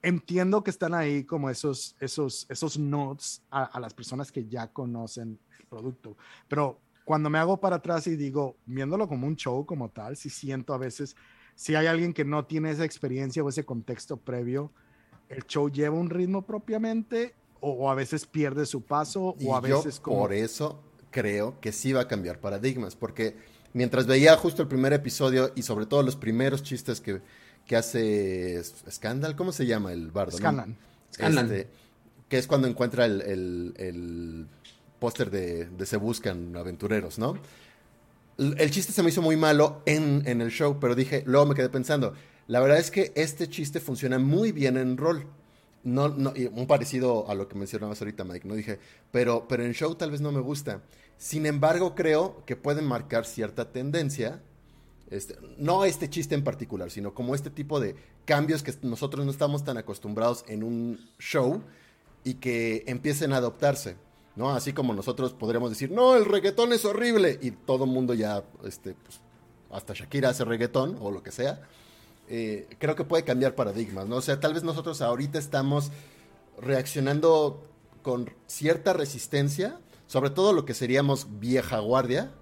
entiendo que están ahí como esos, esos, esos notes a, a las personas que ya conocen el producto, pero cuando me hago para atrás y digo, viéndolo como un show como tal, sí siento a veces si hay alguien que no tiene esa experiencia o ese contexto previo, el show lleva un ritmo propiamente o, a veces pierde su paso o a veces como... Por eso creo que sí va a cambiar paradigmas, porque mientras veía justo el primer episodio y sobre todo los primeros chistes que, que hace Scandal, ¿cómo se llama el bardo? Scandal. Este, que es cuando encuentra el, el, póster de, de Se Buscan Aventureros, ¿no? El chiste se me hizo muy malo en, en, el show, pero dije, luego me quedé pensando, la verdad es que este chiste funciona muy bien en rol. No, no, un parecido a lo que mencionabas ahorita, Mike, ¿no? Dije, pero, pero en show tal vez no me gusta. Sin embargo, creo que pueden marcar cierta tendencia, este, no este chiste en particular, sino como este tipo de cambios que nosotros no estamos tan acostumbrados en un show y que empiecen a adoptarse. ¿No? Así como nosotros podríamos decir, no, el reggaetón es horrible, y todo mundo ya, este, pues, hasta Shakira hace reggaetón o lo que sea, eh, creo que puede cambiar paradigmas, ¿no? O sea, tal vez nosotros ahorita estamos reaccionando con cierta resistencia, sobre todo lo que seríamos vieja guardia,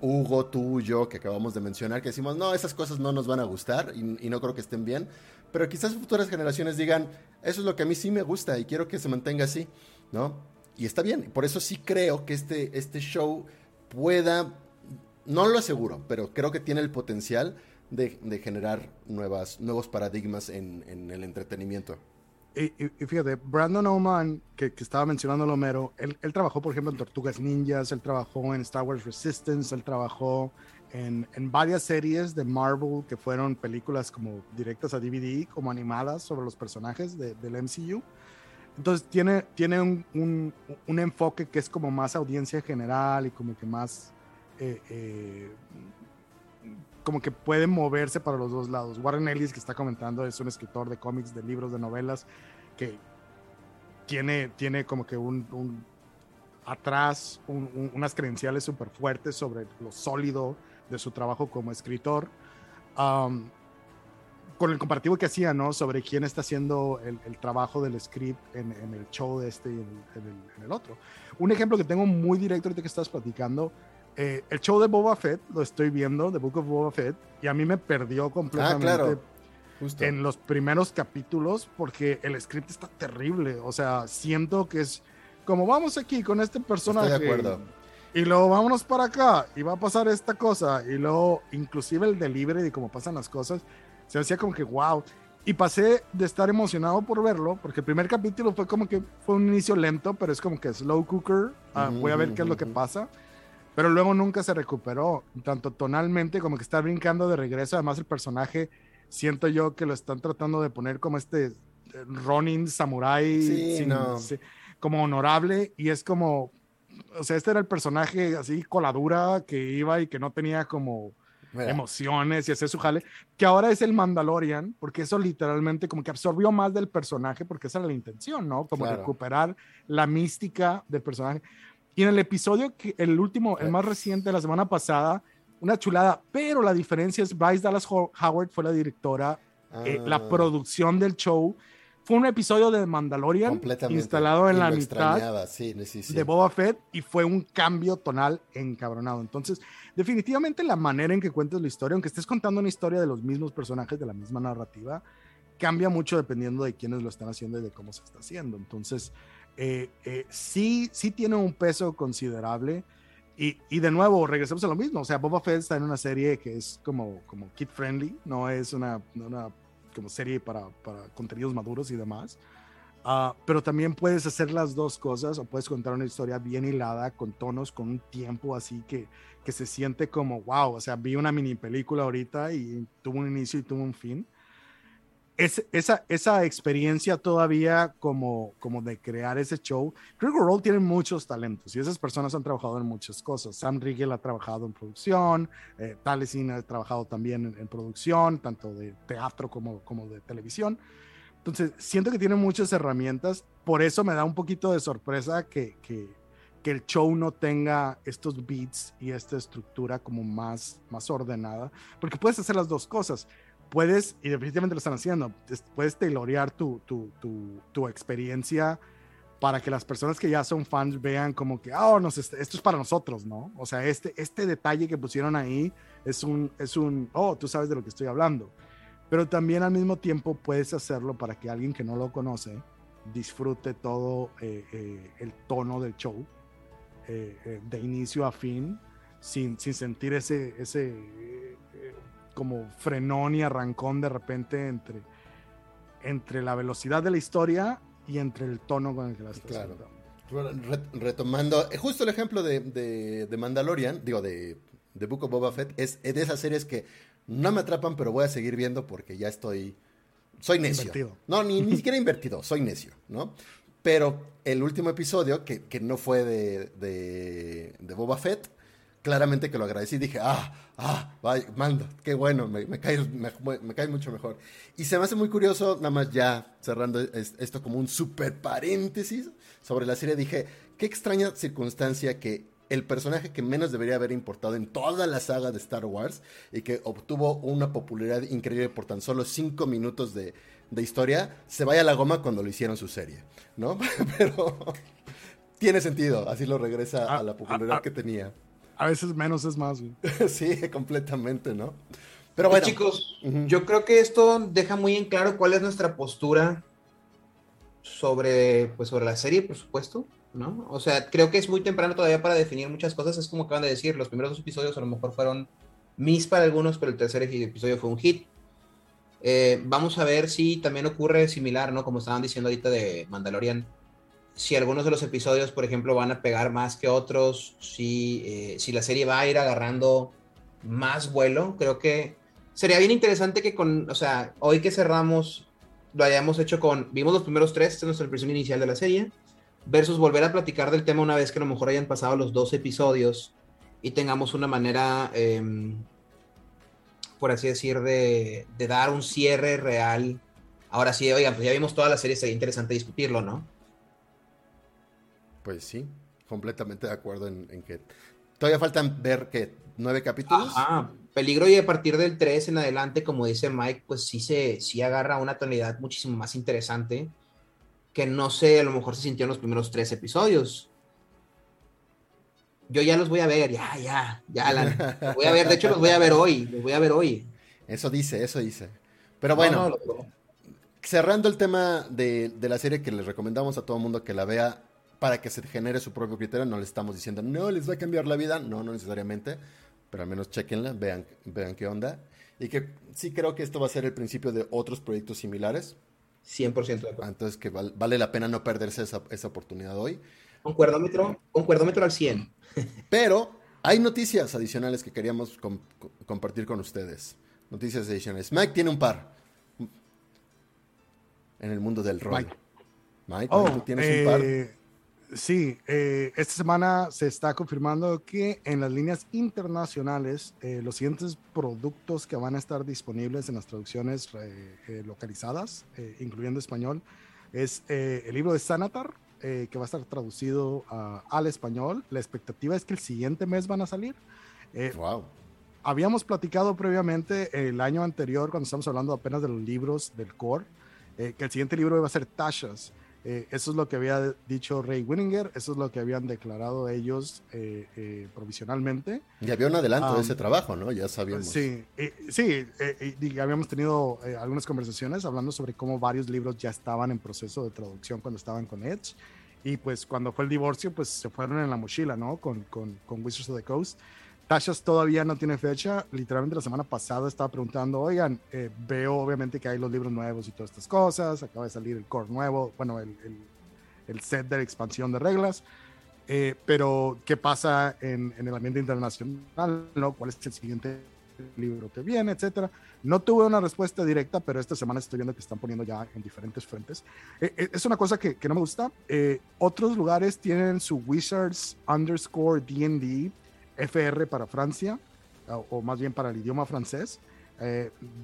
Hugo, tú, yo, que acabamos de mencionar, que decimos, no, esas cosas no nos van a gustar y, no creo que estén bien, pero quizás futuras generaciones digan, eso es lo que a mí sí me gusta y quiero que se mantenga así, ¿no? Y está bien. Por eso sí creo que este, este show pueda, no lo aseguro, pero creo que tiene el potencial de, generar nuevas, nuevos paradigmas en, el entretenimiento. Y, fíjate, Brandon Oman, que, estaba mencionando Homero, él, trabajó, por ejemplo, en Tortugas Ninjas, él trabajó en Star Wars Resistance, él trabajó en, en, varias series de Marvel que fueron películas como directas a DVD, como animadas sobre los personajes de, del MCU. Entonces tiene, tiene un, un, un, enfoque que es como más audiencia general y como que más... Eh, eh, como que puede moverse para los dos lados. Warren Ellis, que está comentando, es un escritor de cómics, de libros, de novelas, que tiene, tiene como que un, atrás unas credenciales súper fuertes sobre lo sólido de su trabajo como escritor. Um, con el comparativo que hacía, ¿no? Sobre quién está haciendo el, el trabajo del script en, en, el show de este y en el, en el, otro. Un ejemplo que tengo muy directo ahorita que estás platicando, eh, el show de Boba Fett, lo estoy viendo, The Book of Boba Fett, y a mí me perdió completamente ah, claro. en los primeros capítulos porque el script está terrible. O sea, siento que es como vamos aquí con este personaje. Estoy de acuerdo. Y luego vámonos para acá y va a pasar esta cosa. Y luego, inclusive el delivery de cómo pasan las cosas, se hacía como que wow. Y pasé de estar emocionado por verlo, porque el primer capítulo fue como que fue un inicio lento, pero es como que slow cooker, ah, voy a ver qué es lo que pasa. Pero luego nunca se recuperó, tanto tonalmente como que está brincando de regreso. Además, el personaje, siento yo que lo están tratando de poner como este eh, Ronin samurai, como honorable, y es como, o sea, este era el personaje así coladura que iba y que no tenía como emociones y hacer su jale, que ahora es el Mandalorian, porque eso literalmente como que absorbió más del personaje, porque esa era la intención, ¿no? Como recuperar la mística del personaje. Y en el episodio, que, el último, el más reciente de la semana pasada, una chulada, pero la diferencia es Bryce Dallas Howard fue la directora, eh, la ah. producción del show fue un episodio de Mandalorian instalado en la mitad de Boba Fett y fue un cambio tonal encabronado. Entonces, definitivamente la manera en que cuentas la historia, aunque estés contando una historia de los mismos personajes, de la misma narrativa, cambia mucho dependiendo de quiénes lo están haciendo y de cómo se está haciendo. Entonces, eh, eh, sí, sí tiene un peso considerable. Y, y, de nuevo, regresamos a lo mismo. O sea, Boba Fett está en una serie que es como, como kid friendly, no es una, una como serie para, para contenidos maduros y demás. Ah, pero también puedes hacer las dos cosas o puedes contar una historia bien hilada con tonos, con un tiempo así que, que se siente como, wow, o sea, vi una mini película ahorita y tuvo un inicio y tuvo un fin. Es, esa, esa experiencia todavía como, como de crear ese show, Critical Role tiene muchos talentos y esas personas han trabajado en muchas cosas. Sam Riegel ha trabajado en producción, eh, Talesin ha trabajado también en, en, producción, tanto de teatro como, como de televisión. Entonces, siento que tiene muchas herramientas, por eso me da un poquito de sorpresa que, que, que, el show no tenga estos beats y esta estructura como más, más ordenada, porque puedes hacer las dos cosas. Puedes, y definitivamente lo están haciendo, puedes tailorear tu, tu, tu, tu experiencia para que las personas que ya son fans vean como que, oh, no, esto es para nosotros, ¿no? O sea, este, este detalle que pusieron ahí es un, es un, oh, tú sabes de lo que estoy hablando pero también al mismo tiempo puedes hacerlo para que alguien que no lo conoce disfrute todo eh, eh, el tono del show eh, de inicio a fin sin, sin sentir ese, ese como frenón y arrancón de repente entre, entre la velocidad de la historia y entre el tono con el que la estás claro. Retomando justo el ejemplo de, de, de Mandalorian, digo, de, de Book of Boba Fett, es de esas series que no me atrapan, pero voy a seguir viendo porque ya estoy. Soy necio. Invertido. No, ni, ni siquiera invertido, soy necio, ¿no? Pero el último episodio, que, que no fue de, de, de, Boba Fett, claramente que lo agradecí. Dije, ah, ah, vaya, manda, qué bueno, me, me, cae, me, me, cae mucho mejor. Y se me hace muy curioso, nada más ya cerrando esto como un super paréntesis sobre la serie, dije, qué extraña circunstancia que el personaje que menos debería haber importado en toda la saga de Star Wars y que obtuvo una popularidad increíble por tan solo cinco minutos de, de historia, se vaya a la goma cuando lo hicieron su serie, ¿no? Pero tiene sentido, así lo regresa a, a la popularidad a, a, que tenía. A veces menos es más. sí, completamente, ¿no? Pero bueno. Pues chicos, uh -huh. yo creo que esto deja muy en claro cuál es nuestra postura sobre, pues, sobre la serie, por supuesto. ¿No? O sea, creo que es muy temprano todavía para definir muchas cosas. Es como acaban de decir, los primeros dos episodios a lo mejor fueron mis para algunos, pero el tercer episodio fue un hit. Eh, vamos a ver si también ocurre similar, ¿no? Como estaban diciendo ahorita de Mandalorian. Si algunos de los episodios, por ejemplo, van a pegar más que otros, si, eh, si la serie va a ir agarrando más vuelo, creo que sería bien interesante que con, o sea, hoy que cerramos, lo hayamos hecho con, vimos los primeros tres, esta es nuestra impresión inicial de la serie, versus volver a platicar del tema una vez que a lo mejor hayan pasado los dos episodios y tengamos una manera, eh, por así decir, de, de, dar un cierre real. Ahora sí, oigan, pues ya vimos toda la serie, sería interesante discutirlo, ¿no? Pues sí, completamente de acuerdo en, en que todavía faltan ver que nueve capítulos. Ah, peligro y a partir del 3 en adelante, como dice Mike, pues sí se sí agarra una tonalidad muchísimo más interesante que no sé, a lo mejor se sintió en los primeros tres episodios. Yo ya los voy a ver, ya, ya, ya, Alan. Los voy a ver, de hecho los voy a ver hoy, los voy a ver hoy. Eso dice, eso dice. Pero bueno, no, no, cerrando el tema de, de, la serie que les recomendamos a todo el mundo que la vea para que se genere su propio criterio, no le estamos diciendo, no, les va a cambiar la vida, no, no necesariamente, pero al menos chequenla, vean, vean qué onda. Y que sí creo que esto va a ser el principio de otros proyectos similares, 100% de acuerdo. Entonces, que val, vale la pena no perderse esa, esa oportunidad hoy. Un cuerdómetro, al 100. Pero hay noticias adicionales que queríamos com compartir con ustedes. Noticias adicionales. Mike tiene un par. En el mundo del rol. Mike, Mike oh, ¿tú tienes eh, un par? Sí, eh, esta semana se está confirmando que en las líneas internacionales eh, los siguientes productos que van a estar disponibles en las traducciones eh, eh localizadas, eh, incluyendo español, es eh, el libro de Sanatar, que va a estar traducido uh, al español. La expectativa es que el siguiente mes van a salir. wow. Habíamos platicado previamente el año anterior, cuando estamos hablando apenas de los libros del core, que el siguiente libro iba a ser Tashas. Eh, eso es lo que había dicho Ray Winninger, eso es lo que habían declarado ellos eh, eh, provisionalmente. Y había un adelanto um, de ese trabajo, ¿no? Ya sabíamos. Sí, sí, y habíamos tenido algunas conversaciones hablando sobre cómo varios libros ya estaban en proceso de traducción cuando estaban con Edge. Y pues cuando fue el divorcio, pues se fueron en la mochila, ¿no? Con, con, con Wizards of the Coast. Tashas todavía no tiene fecha. Literalmente la semana pasada estaba preguntando, oigan, eh, veo obviamente que hay los libros nuevos y todas estas cosas. Acaba de salir el core nuevo, bueno, el, el, el set de expansión de reglas. Eh, pero, ¿qué pasa en, en, el ambiente internacional? ¿no? ¿Cuál es el siguiente libro que viene, etcétera. No tuve una respuesta directa, pero esta semana estoy viendo que están poniendo ya en diferentes fuentes. Eh, eh, es una cosa que, que no me gusta. Eh, otros lugares tienen su Wizards underscore DD FR para Francia, o, más bien para el idioma francés,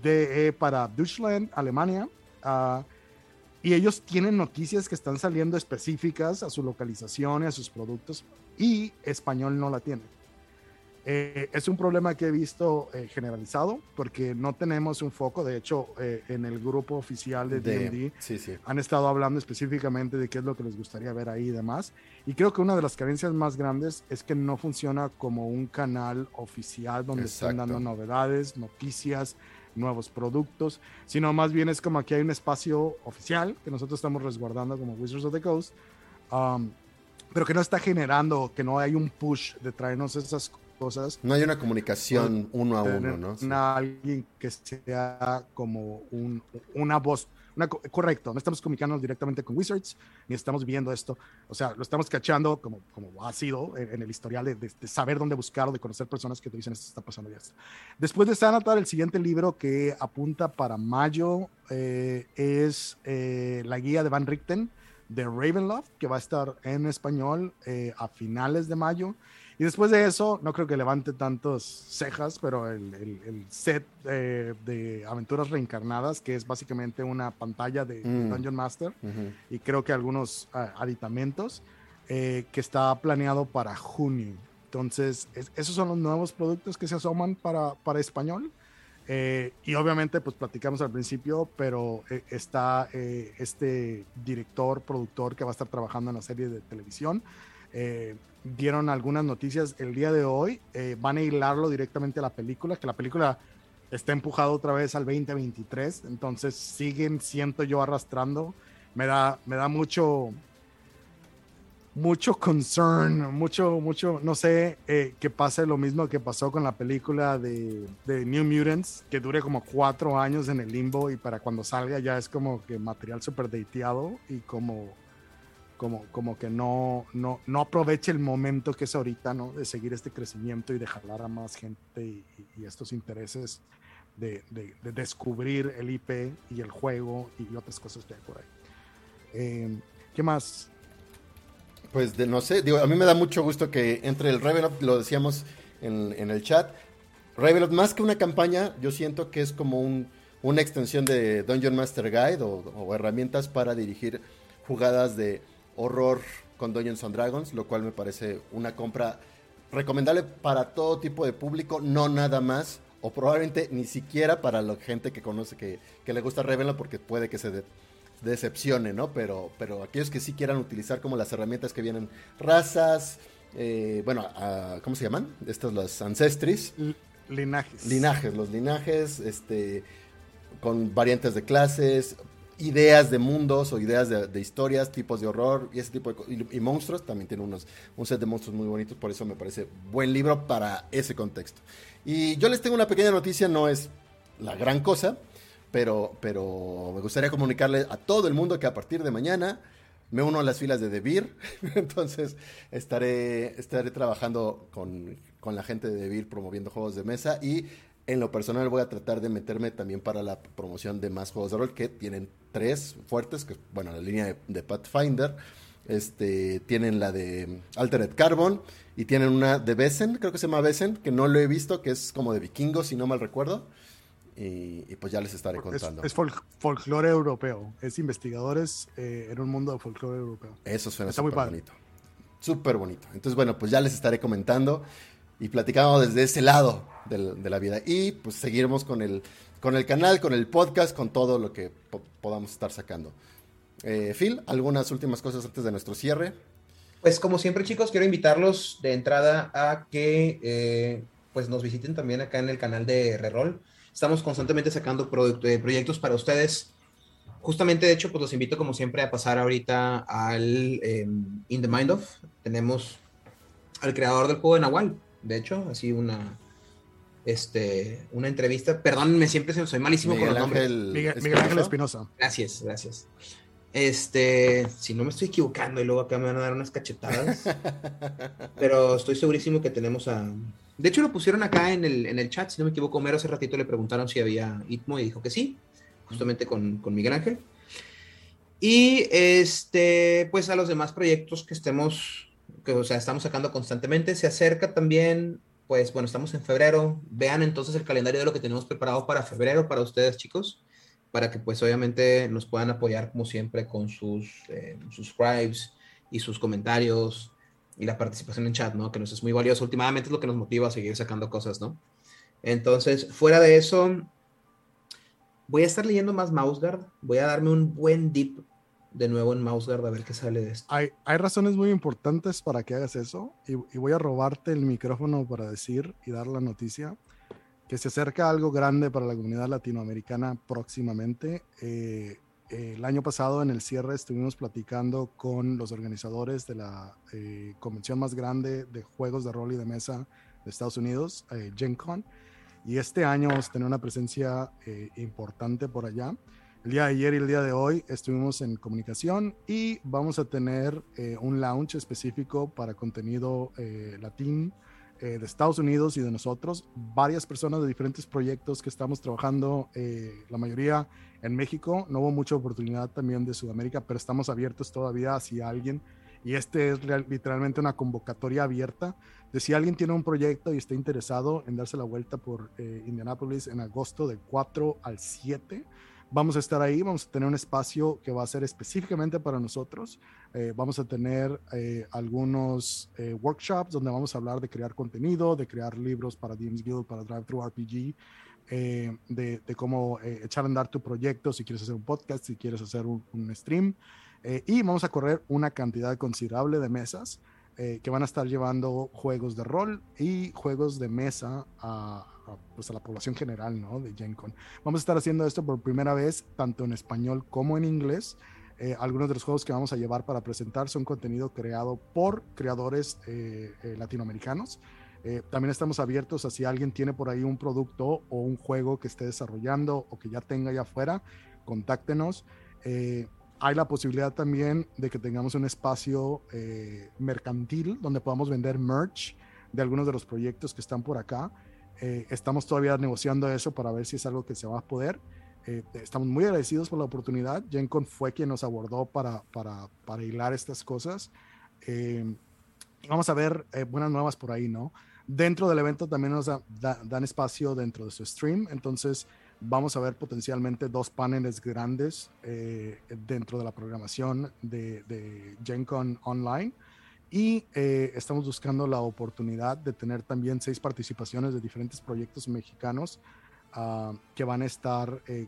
DE para Deutschland, Alemania. Uh, y ellos tienen noticias que están saliendo específicas a su localización y a sus productos, y español no la tiene. Eh, es un problema que he visto eh, generalizado porque no tenemos un foco. De hecho, eh, en el grupo oficial de D&D sí, sí. han estado hablando específicamente de qué es lo que les gustaría ver ahí y demás. Y creo que una de las carencias más grandes es que no funciona como un canal oficial donde Exacto. están dando novedades, noticias, nuevos productos, sino más bien es como aquí hay un espacio oficial que nosotros estamos resguardando como Wizards of the Coast. Um, pero que no está generando, que no hay un push de traernos esas cosas. No hay una comunicación uno a uno, ¿no? Sí. alguien que sea como un, una voz. Una, correcto, no estamos comunicándonos directamente con Wizards, ni estamos viendo esto. O sea, lo estamos cachando como, como ha sido en, en el historial de, de, de, saber dónde buscar o de conocer personas que te dicen esto está pasando ya. Después de Sanatar, el siguiente libro que apunta para mayo eh, es eh, la guía de Van Richten de Ravenloft, que va a estar en español eh, a finales de mayo. Y después de eso, no creo que levante tantos cejas, pero el, el, el set eh, de aventuras reencarnadas, que es básicamente una pantalla de, mm. Dungeon Master, uh -huh. y creo que algunos uh, aditamentos, eh, que está planeado para junio. Entonces, es, esos son los nuevos productos que se asoman para, para español. Eh, y obviamente, pues platicamos al principio, pero eh, está eh, este director, productor que va a estar trabajando en la serie de televisión. Dieron algunas noticias el día de hoy. Eh, van a hilarlo directamente a la película, que la película está empujada otra vez al 2023. Entonces siguen, siento yo, arrastrando. Me da, me da mucho, mucho concern, mucho, mucho, no sé, eh, que pase lo mismo que pasó con la película de, de, New Mutants, que dure como cuatro años en el limbo y para cuando salga ya es como que material super dateado y como, como, como que no, no, no aproveche el momento que es ahorita, ¿no? De seguir este crecimiento y de jalar a más gente y, estos intereses de, de, de, descubrir el IP y el juego y otras cosas que hay por ahí. Eh, ¿Qué más? Pues de, no sé, digo, a mí me da mucho gusto que entre el Revenant, lo decíamos en, en el chat, Revenant más que una campaña, yo siento que es como un, una extensión de Dungeon Master Guide o, herramientas para dirigir jugadas de horror con Dungeons and Dragons, lo cual me parece una compra recomendable para todo tipo de público, no nada más, o probablemente ni siquiera para la gente que conoce, que, que le gusta Revenant, porque puede que se... De, decepcione, ¿no? Pero, pero aquellos que sí quieran utilizar como las herramientas que vienen, razas, eh, bueno, ¿cómo se llaman? Estos los ancestris. Linajes. Linajes, los linajes, este, con variantes de clases, ideas de mundos o ideas de, historias, tipos de horror y ese tipo de y, y, monstruos. También tiene unos, un set de monstruos muy bonitos, por eso me parece buen libro para ese contexto. Y yo les tengo una pequeña noticia, no es la gran cosa, pero, pero me gustaría comunicarle a todo el mundo que a partir de mañana me uno a las filas de DeVir, entonces estaré, estaré trabajando con, con, la gente de DeVir promoviendo juegos de mesa y en lo personal voy a tratar de meterme también para la promoción de más juegos de rol que tienen tres fuertes, que bueno, la línea de, de Pathfinder, este, tienen la de Altered Carbon y tienen una de Besen, creo que se llama Besen, que no lo he visto, que es como de vikingos, si no mal recuerdo. Y, y, pues ya les estaré contando. Es, es fol folclore europeo, es investigadores eh, en un mundo de folclore europeo. Eso suena súper bonito. Súper bonito. Entonces, bueno, pues ya les estaré comentando y platicando desde ese lado de, la vida. Y pues seguiremos con el, con el canal, con el podcast, con todo lo que po podamos estar sacando. Eh, Phil, ¿algunas últimas cosas antes de nuestro cierre? Pues como siempre, chicos, quiero invitarlos de entrada a que eh, pues nos visiten también acá en el canal de Reroll. Estamos constantemente sacando eh, proyectos para ustedes. Justamente, de hecho, pues los invito como siempre a pasar ahorita al eh, In the Mind of. Tenemos al creador del juego de Nahual, de hecho, así una, este, una entrevista. Perdónenme, siempre soy malísimo con los nombres. Miguel, Ángel Espinosa. Gracias, gracias. Este, si no me estoy equivocando y luego acá me van a dar unas cachetadas. pero estoy segurísimo que tenemos a. De hecho, lo pusieron acá en el, en el chat, si no me equivoco, Mero hace ratito le preguntaron si había ITMO y dijo que sí, justamente con, con Miguel Ángel. Y este, pues a los demás proyectos que estemos, que o sea, estamos sacando constantemente, se acerca también pues bueno, estamos en febrero. Vean entonces el calendario de lo que tenemos preparado para febrero para ustedes, chicos, para que pues obviamente nos puedan apoyar como siempre con sus eh, subscribes y sus comentarios y la participación en chat, ¿no? Que nos es muy valioso. Últimamente es lo que nos motiva a seguir sacando cosas, ¿no? Entonces, fuera de eso, voy a estar leyendo más Mouseguard. Voy a darme un buen dip de nuevo en MouseGuard a ver qué sale de esto. Hay, hay razones muy importantes para que hagas eso y, voy a robarte el micrófono para decir y dar la noticia que se acerca algo grande para la comunidad latinoamericana próximamente. Eh, el año pasado en el cierre estuvimos platicando con los organizadores de la eh, convención más grande de juegos de rol y de mesa de Estados Unidos, eh, Gen Con, y este año vamos a tener una presencia importante por allá. El día de ayer y el día de hoy estuvimos en comunicación y vamos a tener eh, un launch específico para contenido eh, latín eh, de Estados Unidos y de nosotros. Varias personas de diferentes proyectos que estamos trabajando, la mayoría en México. No hubo mucha oportunidad también de Sudamérica, pero estamos abiertos todavía hacia alguien. Y este es literalmente una convocatoria abierta de si alguien tiene un proyecto y está interesado en darse la vuelta por Indianapolis en agosto del 4 al 7 Vamos a estar ahí, vamos a tener un espacio que va a ser específicamente para nosotros. Eh, vamos a tener eh, algunos eh, workshops donde vamos a hablar de crear contenido, de crear libros para DMs Guild, para Drive Thru RPG, de, de, cómo echar a andar tu proyecto, si quieres hacer un podcast, si quieres hacer un, un stream. y vamos a correr una cantidad considerable de mesas que van a estar llevando juegos de rol y juegos de mesa a pues a la población general, ¿no? De GenCon. Vamos a estar haciendo esto por primera vez, tanto en español como en inglés. Eh, algunos de los juegos que vamos a llevar para presentar son contenido creado por creadores eh, eh, latinoamericanos. también estamos abiertos a si alguien tiene por ahí un producto o un juego que esté desarrollando o que ya tenga allá afuera, contáctenos. hay la posibilidad también de que tengamos un espacio mercantil donde podamos vender merch de algunos de los proyectos que están por acá. Eh, estamos todavía negociando eso para ver si es algo que se va a poder. Eh, estamos muy agradecidos por la oportunidad. GenCon fue quien nos abordó para, para, para hilar estas cosas. Eh, vamos a ver buenas nuevas por ahí, ¿no? Dentro del evento también nos dan espacio dentro de su stream, entonces vamos a ver potencialmente dos paneles grandes dentro de la programación de, de Online y eh, estamos buscando la oportunidad de tener también seis participaciones de diferentes proyectos mexicanos ah, que van a estar, eh,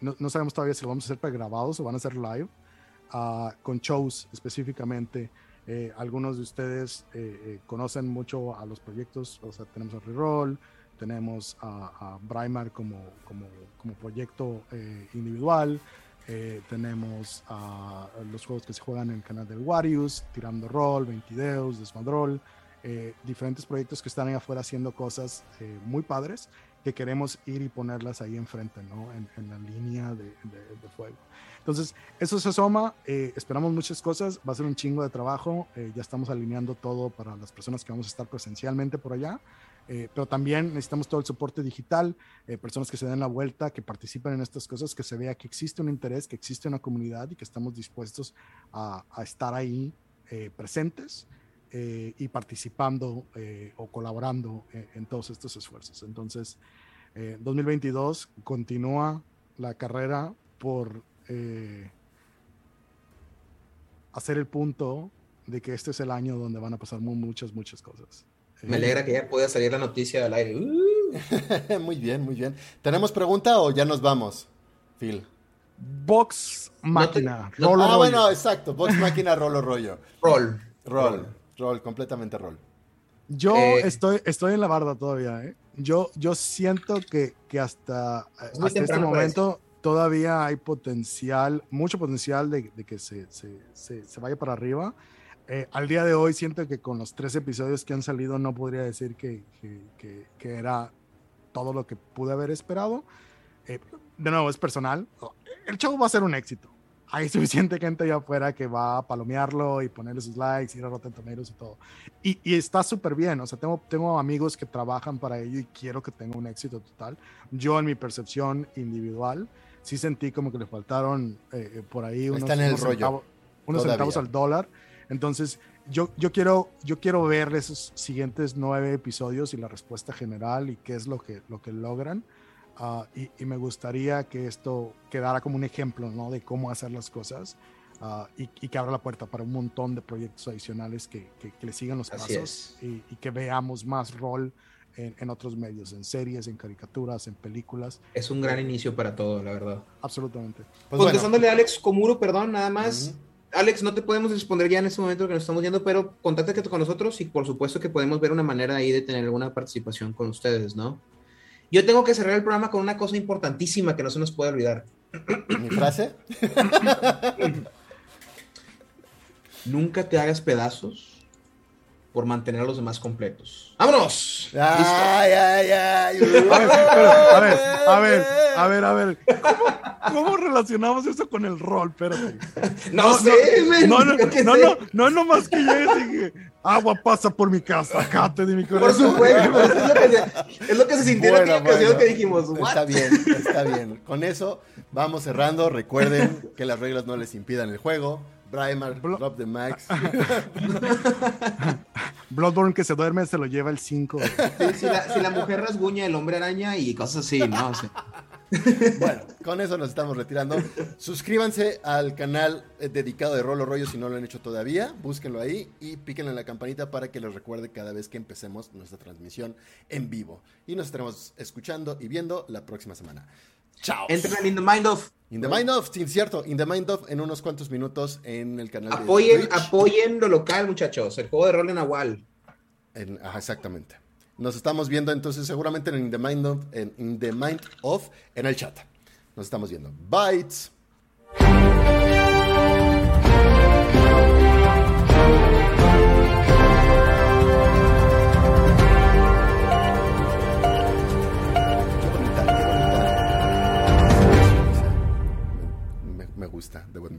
no, sabemos todavía si lo vamos a hacer pregrabados o van a ser live, uh, con shows específicamente. Eh, algunos de ustedes conocen mucho a los proyectos, o sea, tenemos a Reroll, tenemos a, a Braimar como, como, como proyecto individual. Eh, tenemos los juegos que se juegan en el canal del Warius, Tirando Roll, Ventideus, Desmadrol, eh, diferentes proyectos que están ahí afuera haciendo cosas eh, muy padres que queremos ir y ponerlas ahí enfrente, ¿no? En, la línea de, de, fuego. Entonces, eso se asoma, esperamos muchas cosas, va a ser un chingo de trabajo, ya estamos alineando todo para las personas que vamos a estar presencialmente por allá. Eh, pero también necesitamos todo el soporte digital, eh, personas que se den la vuelta, que participen en estas cosas, que se vea que existe un interés, que existe una comunidad y que estamos dispuestos a, estar ahí eh, presentes y participando o colaborando en todos estos esfuerzos. Entonces, 2022 continúa la carrera por hacer el punto de que este es el año donde van a pasar muchas, muchas cosas. Me alegra que ya pueda salir la noticia al aire. Uh. muy bien, muy bien. ¿Tenemos pregunta o ya nos vamos, Phil? Box máquina. ah, bueno, exacto. Box máquina, rolo rollo. Roll. Roll. Roll, completamente roll. Yo eh, estoy, estoy en la barda todavía, ¿eh? Yo, yo siento que, que hasta, este momento todavía hay potencial, mucho potencial de, de que se, se, se, se, vaya para arriba Eh, al día de hoy siento que con los tres episodios que han salido no podría decir que, que, que, era todo lo que pude haber esperado. Eh, de nuevo, es personal. El show va a ser un éxito. Hay suficiente gente allá afuera que va a palomearlo y ponerle sus likes, ir a Rotten Tomatoes y todo. Y, y está súper bien. O sea, tengo, tengo amigos que trabajan para ello y quiero que tenga un éxito total. Yo, en mi percepción individual, sí sentí como que le faltaron eh, por ahí unos, en el centavos, unos centavos al dólar entonces, yo, yo, quiero, yo quiero ver esos siguientes nueve episodios y la respuesta general y qué es lo que, lo que logran. Ah, y, me gustaría que esto quedara como un ejemplo ¿no? de cómo hacer las cosas uh, y, que abra la puerta para un montón de proyectos adicionales que, que, le sigan los pasos y, que veamos más rol en, en, otros medios, en series, en caricaturas, en películas. Es un gran inicio para todo, la verdad. Absolutamente. Pues Contestándole a Alex Comuro, perdón, nada más. Alex, no te podemos responder ya en este momento que nos estamos viendo, pero contáctate con nosotros y por supuesto que podemos ver una manera ahí de tener alguna participación con ustedes, ¿no? Yo tengo que cerrar el programa con una cosa importantísima que no se nos puede olvidar. ¿Mi frase? Nunca te hagas pedazos por mantener a los demás completos. ¡Vámonos! Ay, ay, ay. A ver, a ver, a ver, a ver. ¿Cómo, relacionamos eso con el rol? Espérate. No, sé, no, no, no, no, no, no, más que llegues y que agua pasa por mi casa, de mi corazón. Por supuesto, es lo que se, es lo que se sintió bueno, en bueno, que dijimos. Está bien, está bien. Con eso vamos cerrando. Recuerden que las reglas no les impidan el juego Brian, drop the max. Bloodborne que se duerme se lo lleva el 5. si, la, mujer rasguña, el hombre araña y cosas así, ¿no? Bueno, con eso nos estamos retirando. Suscríbanse al canal eh, dedicado de Rolo Rollo si no lo han hecho todavía. Búsquenlo ahí y píquenle en la campanita para que les recuerde cada vez que empecemos nuestra transmisión en vivo. Y nos estaremos escuchando y viendo la próxima semana. Chao. Entren en In the Mind of. In the Mind of, sí, cierto. In the Mind of en unos cuantos minutos en el canal apoyen, de Apoyen lo local, muchachos. El juego de rol en Agual. En, ajá, exactamente. Nos estamos viendo entonces seguramente en In the Mind of, en In the Mind of, en el chat. Nos estamos viendo. Bytes. gusta, debo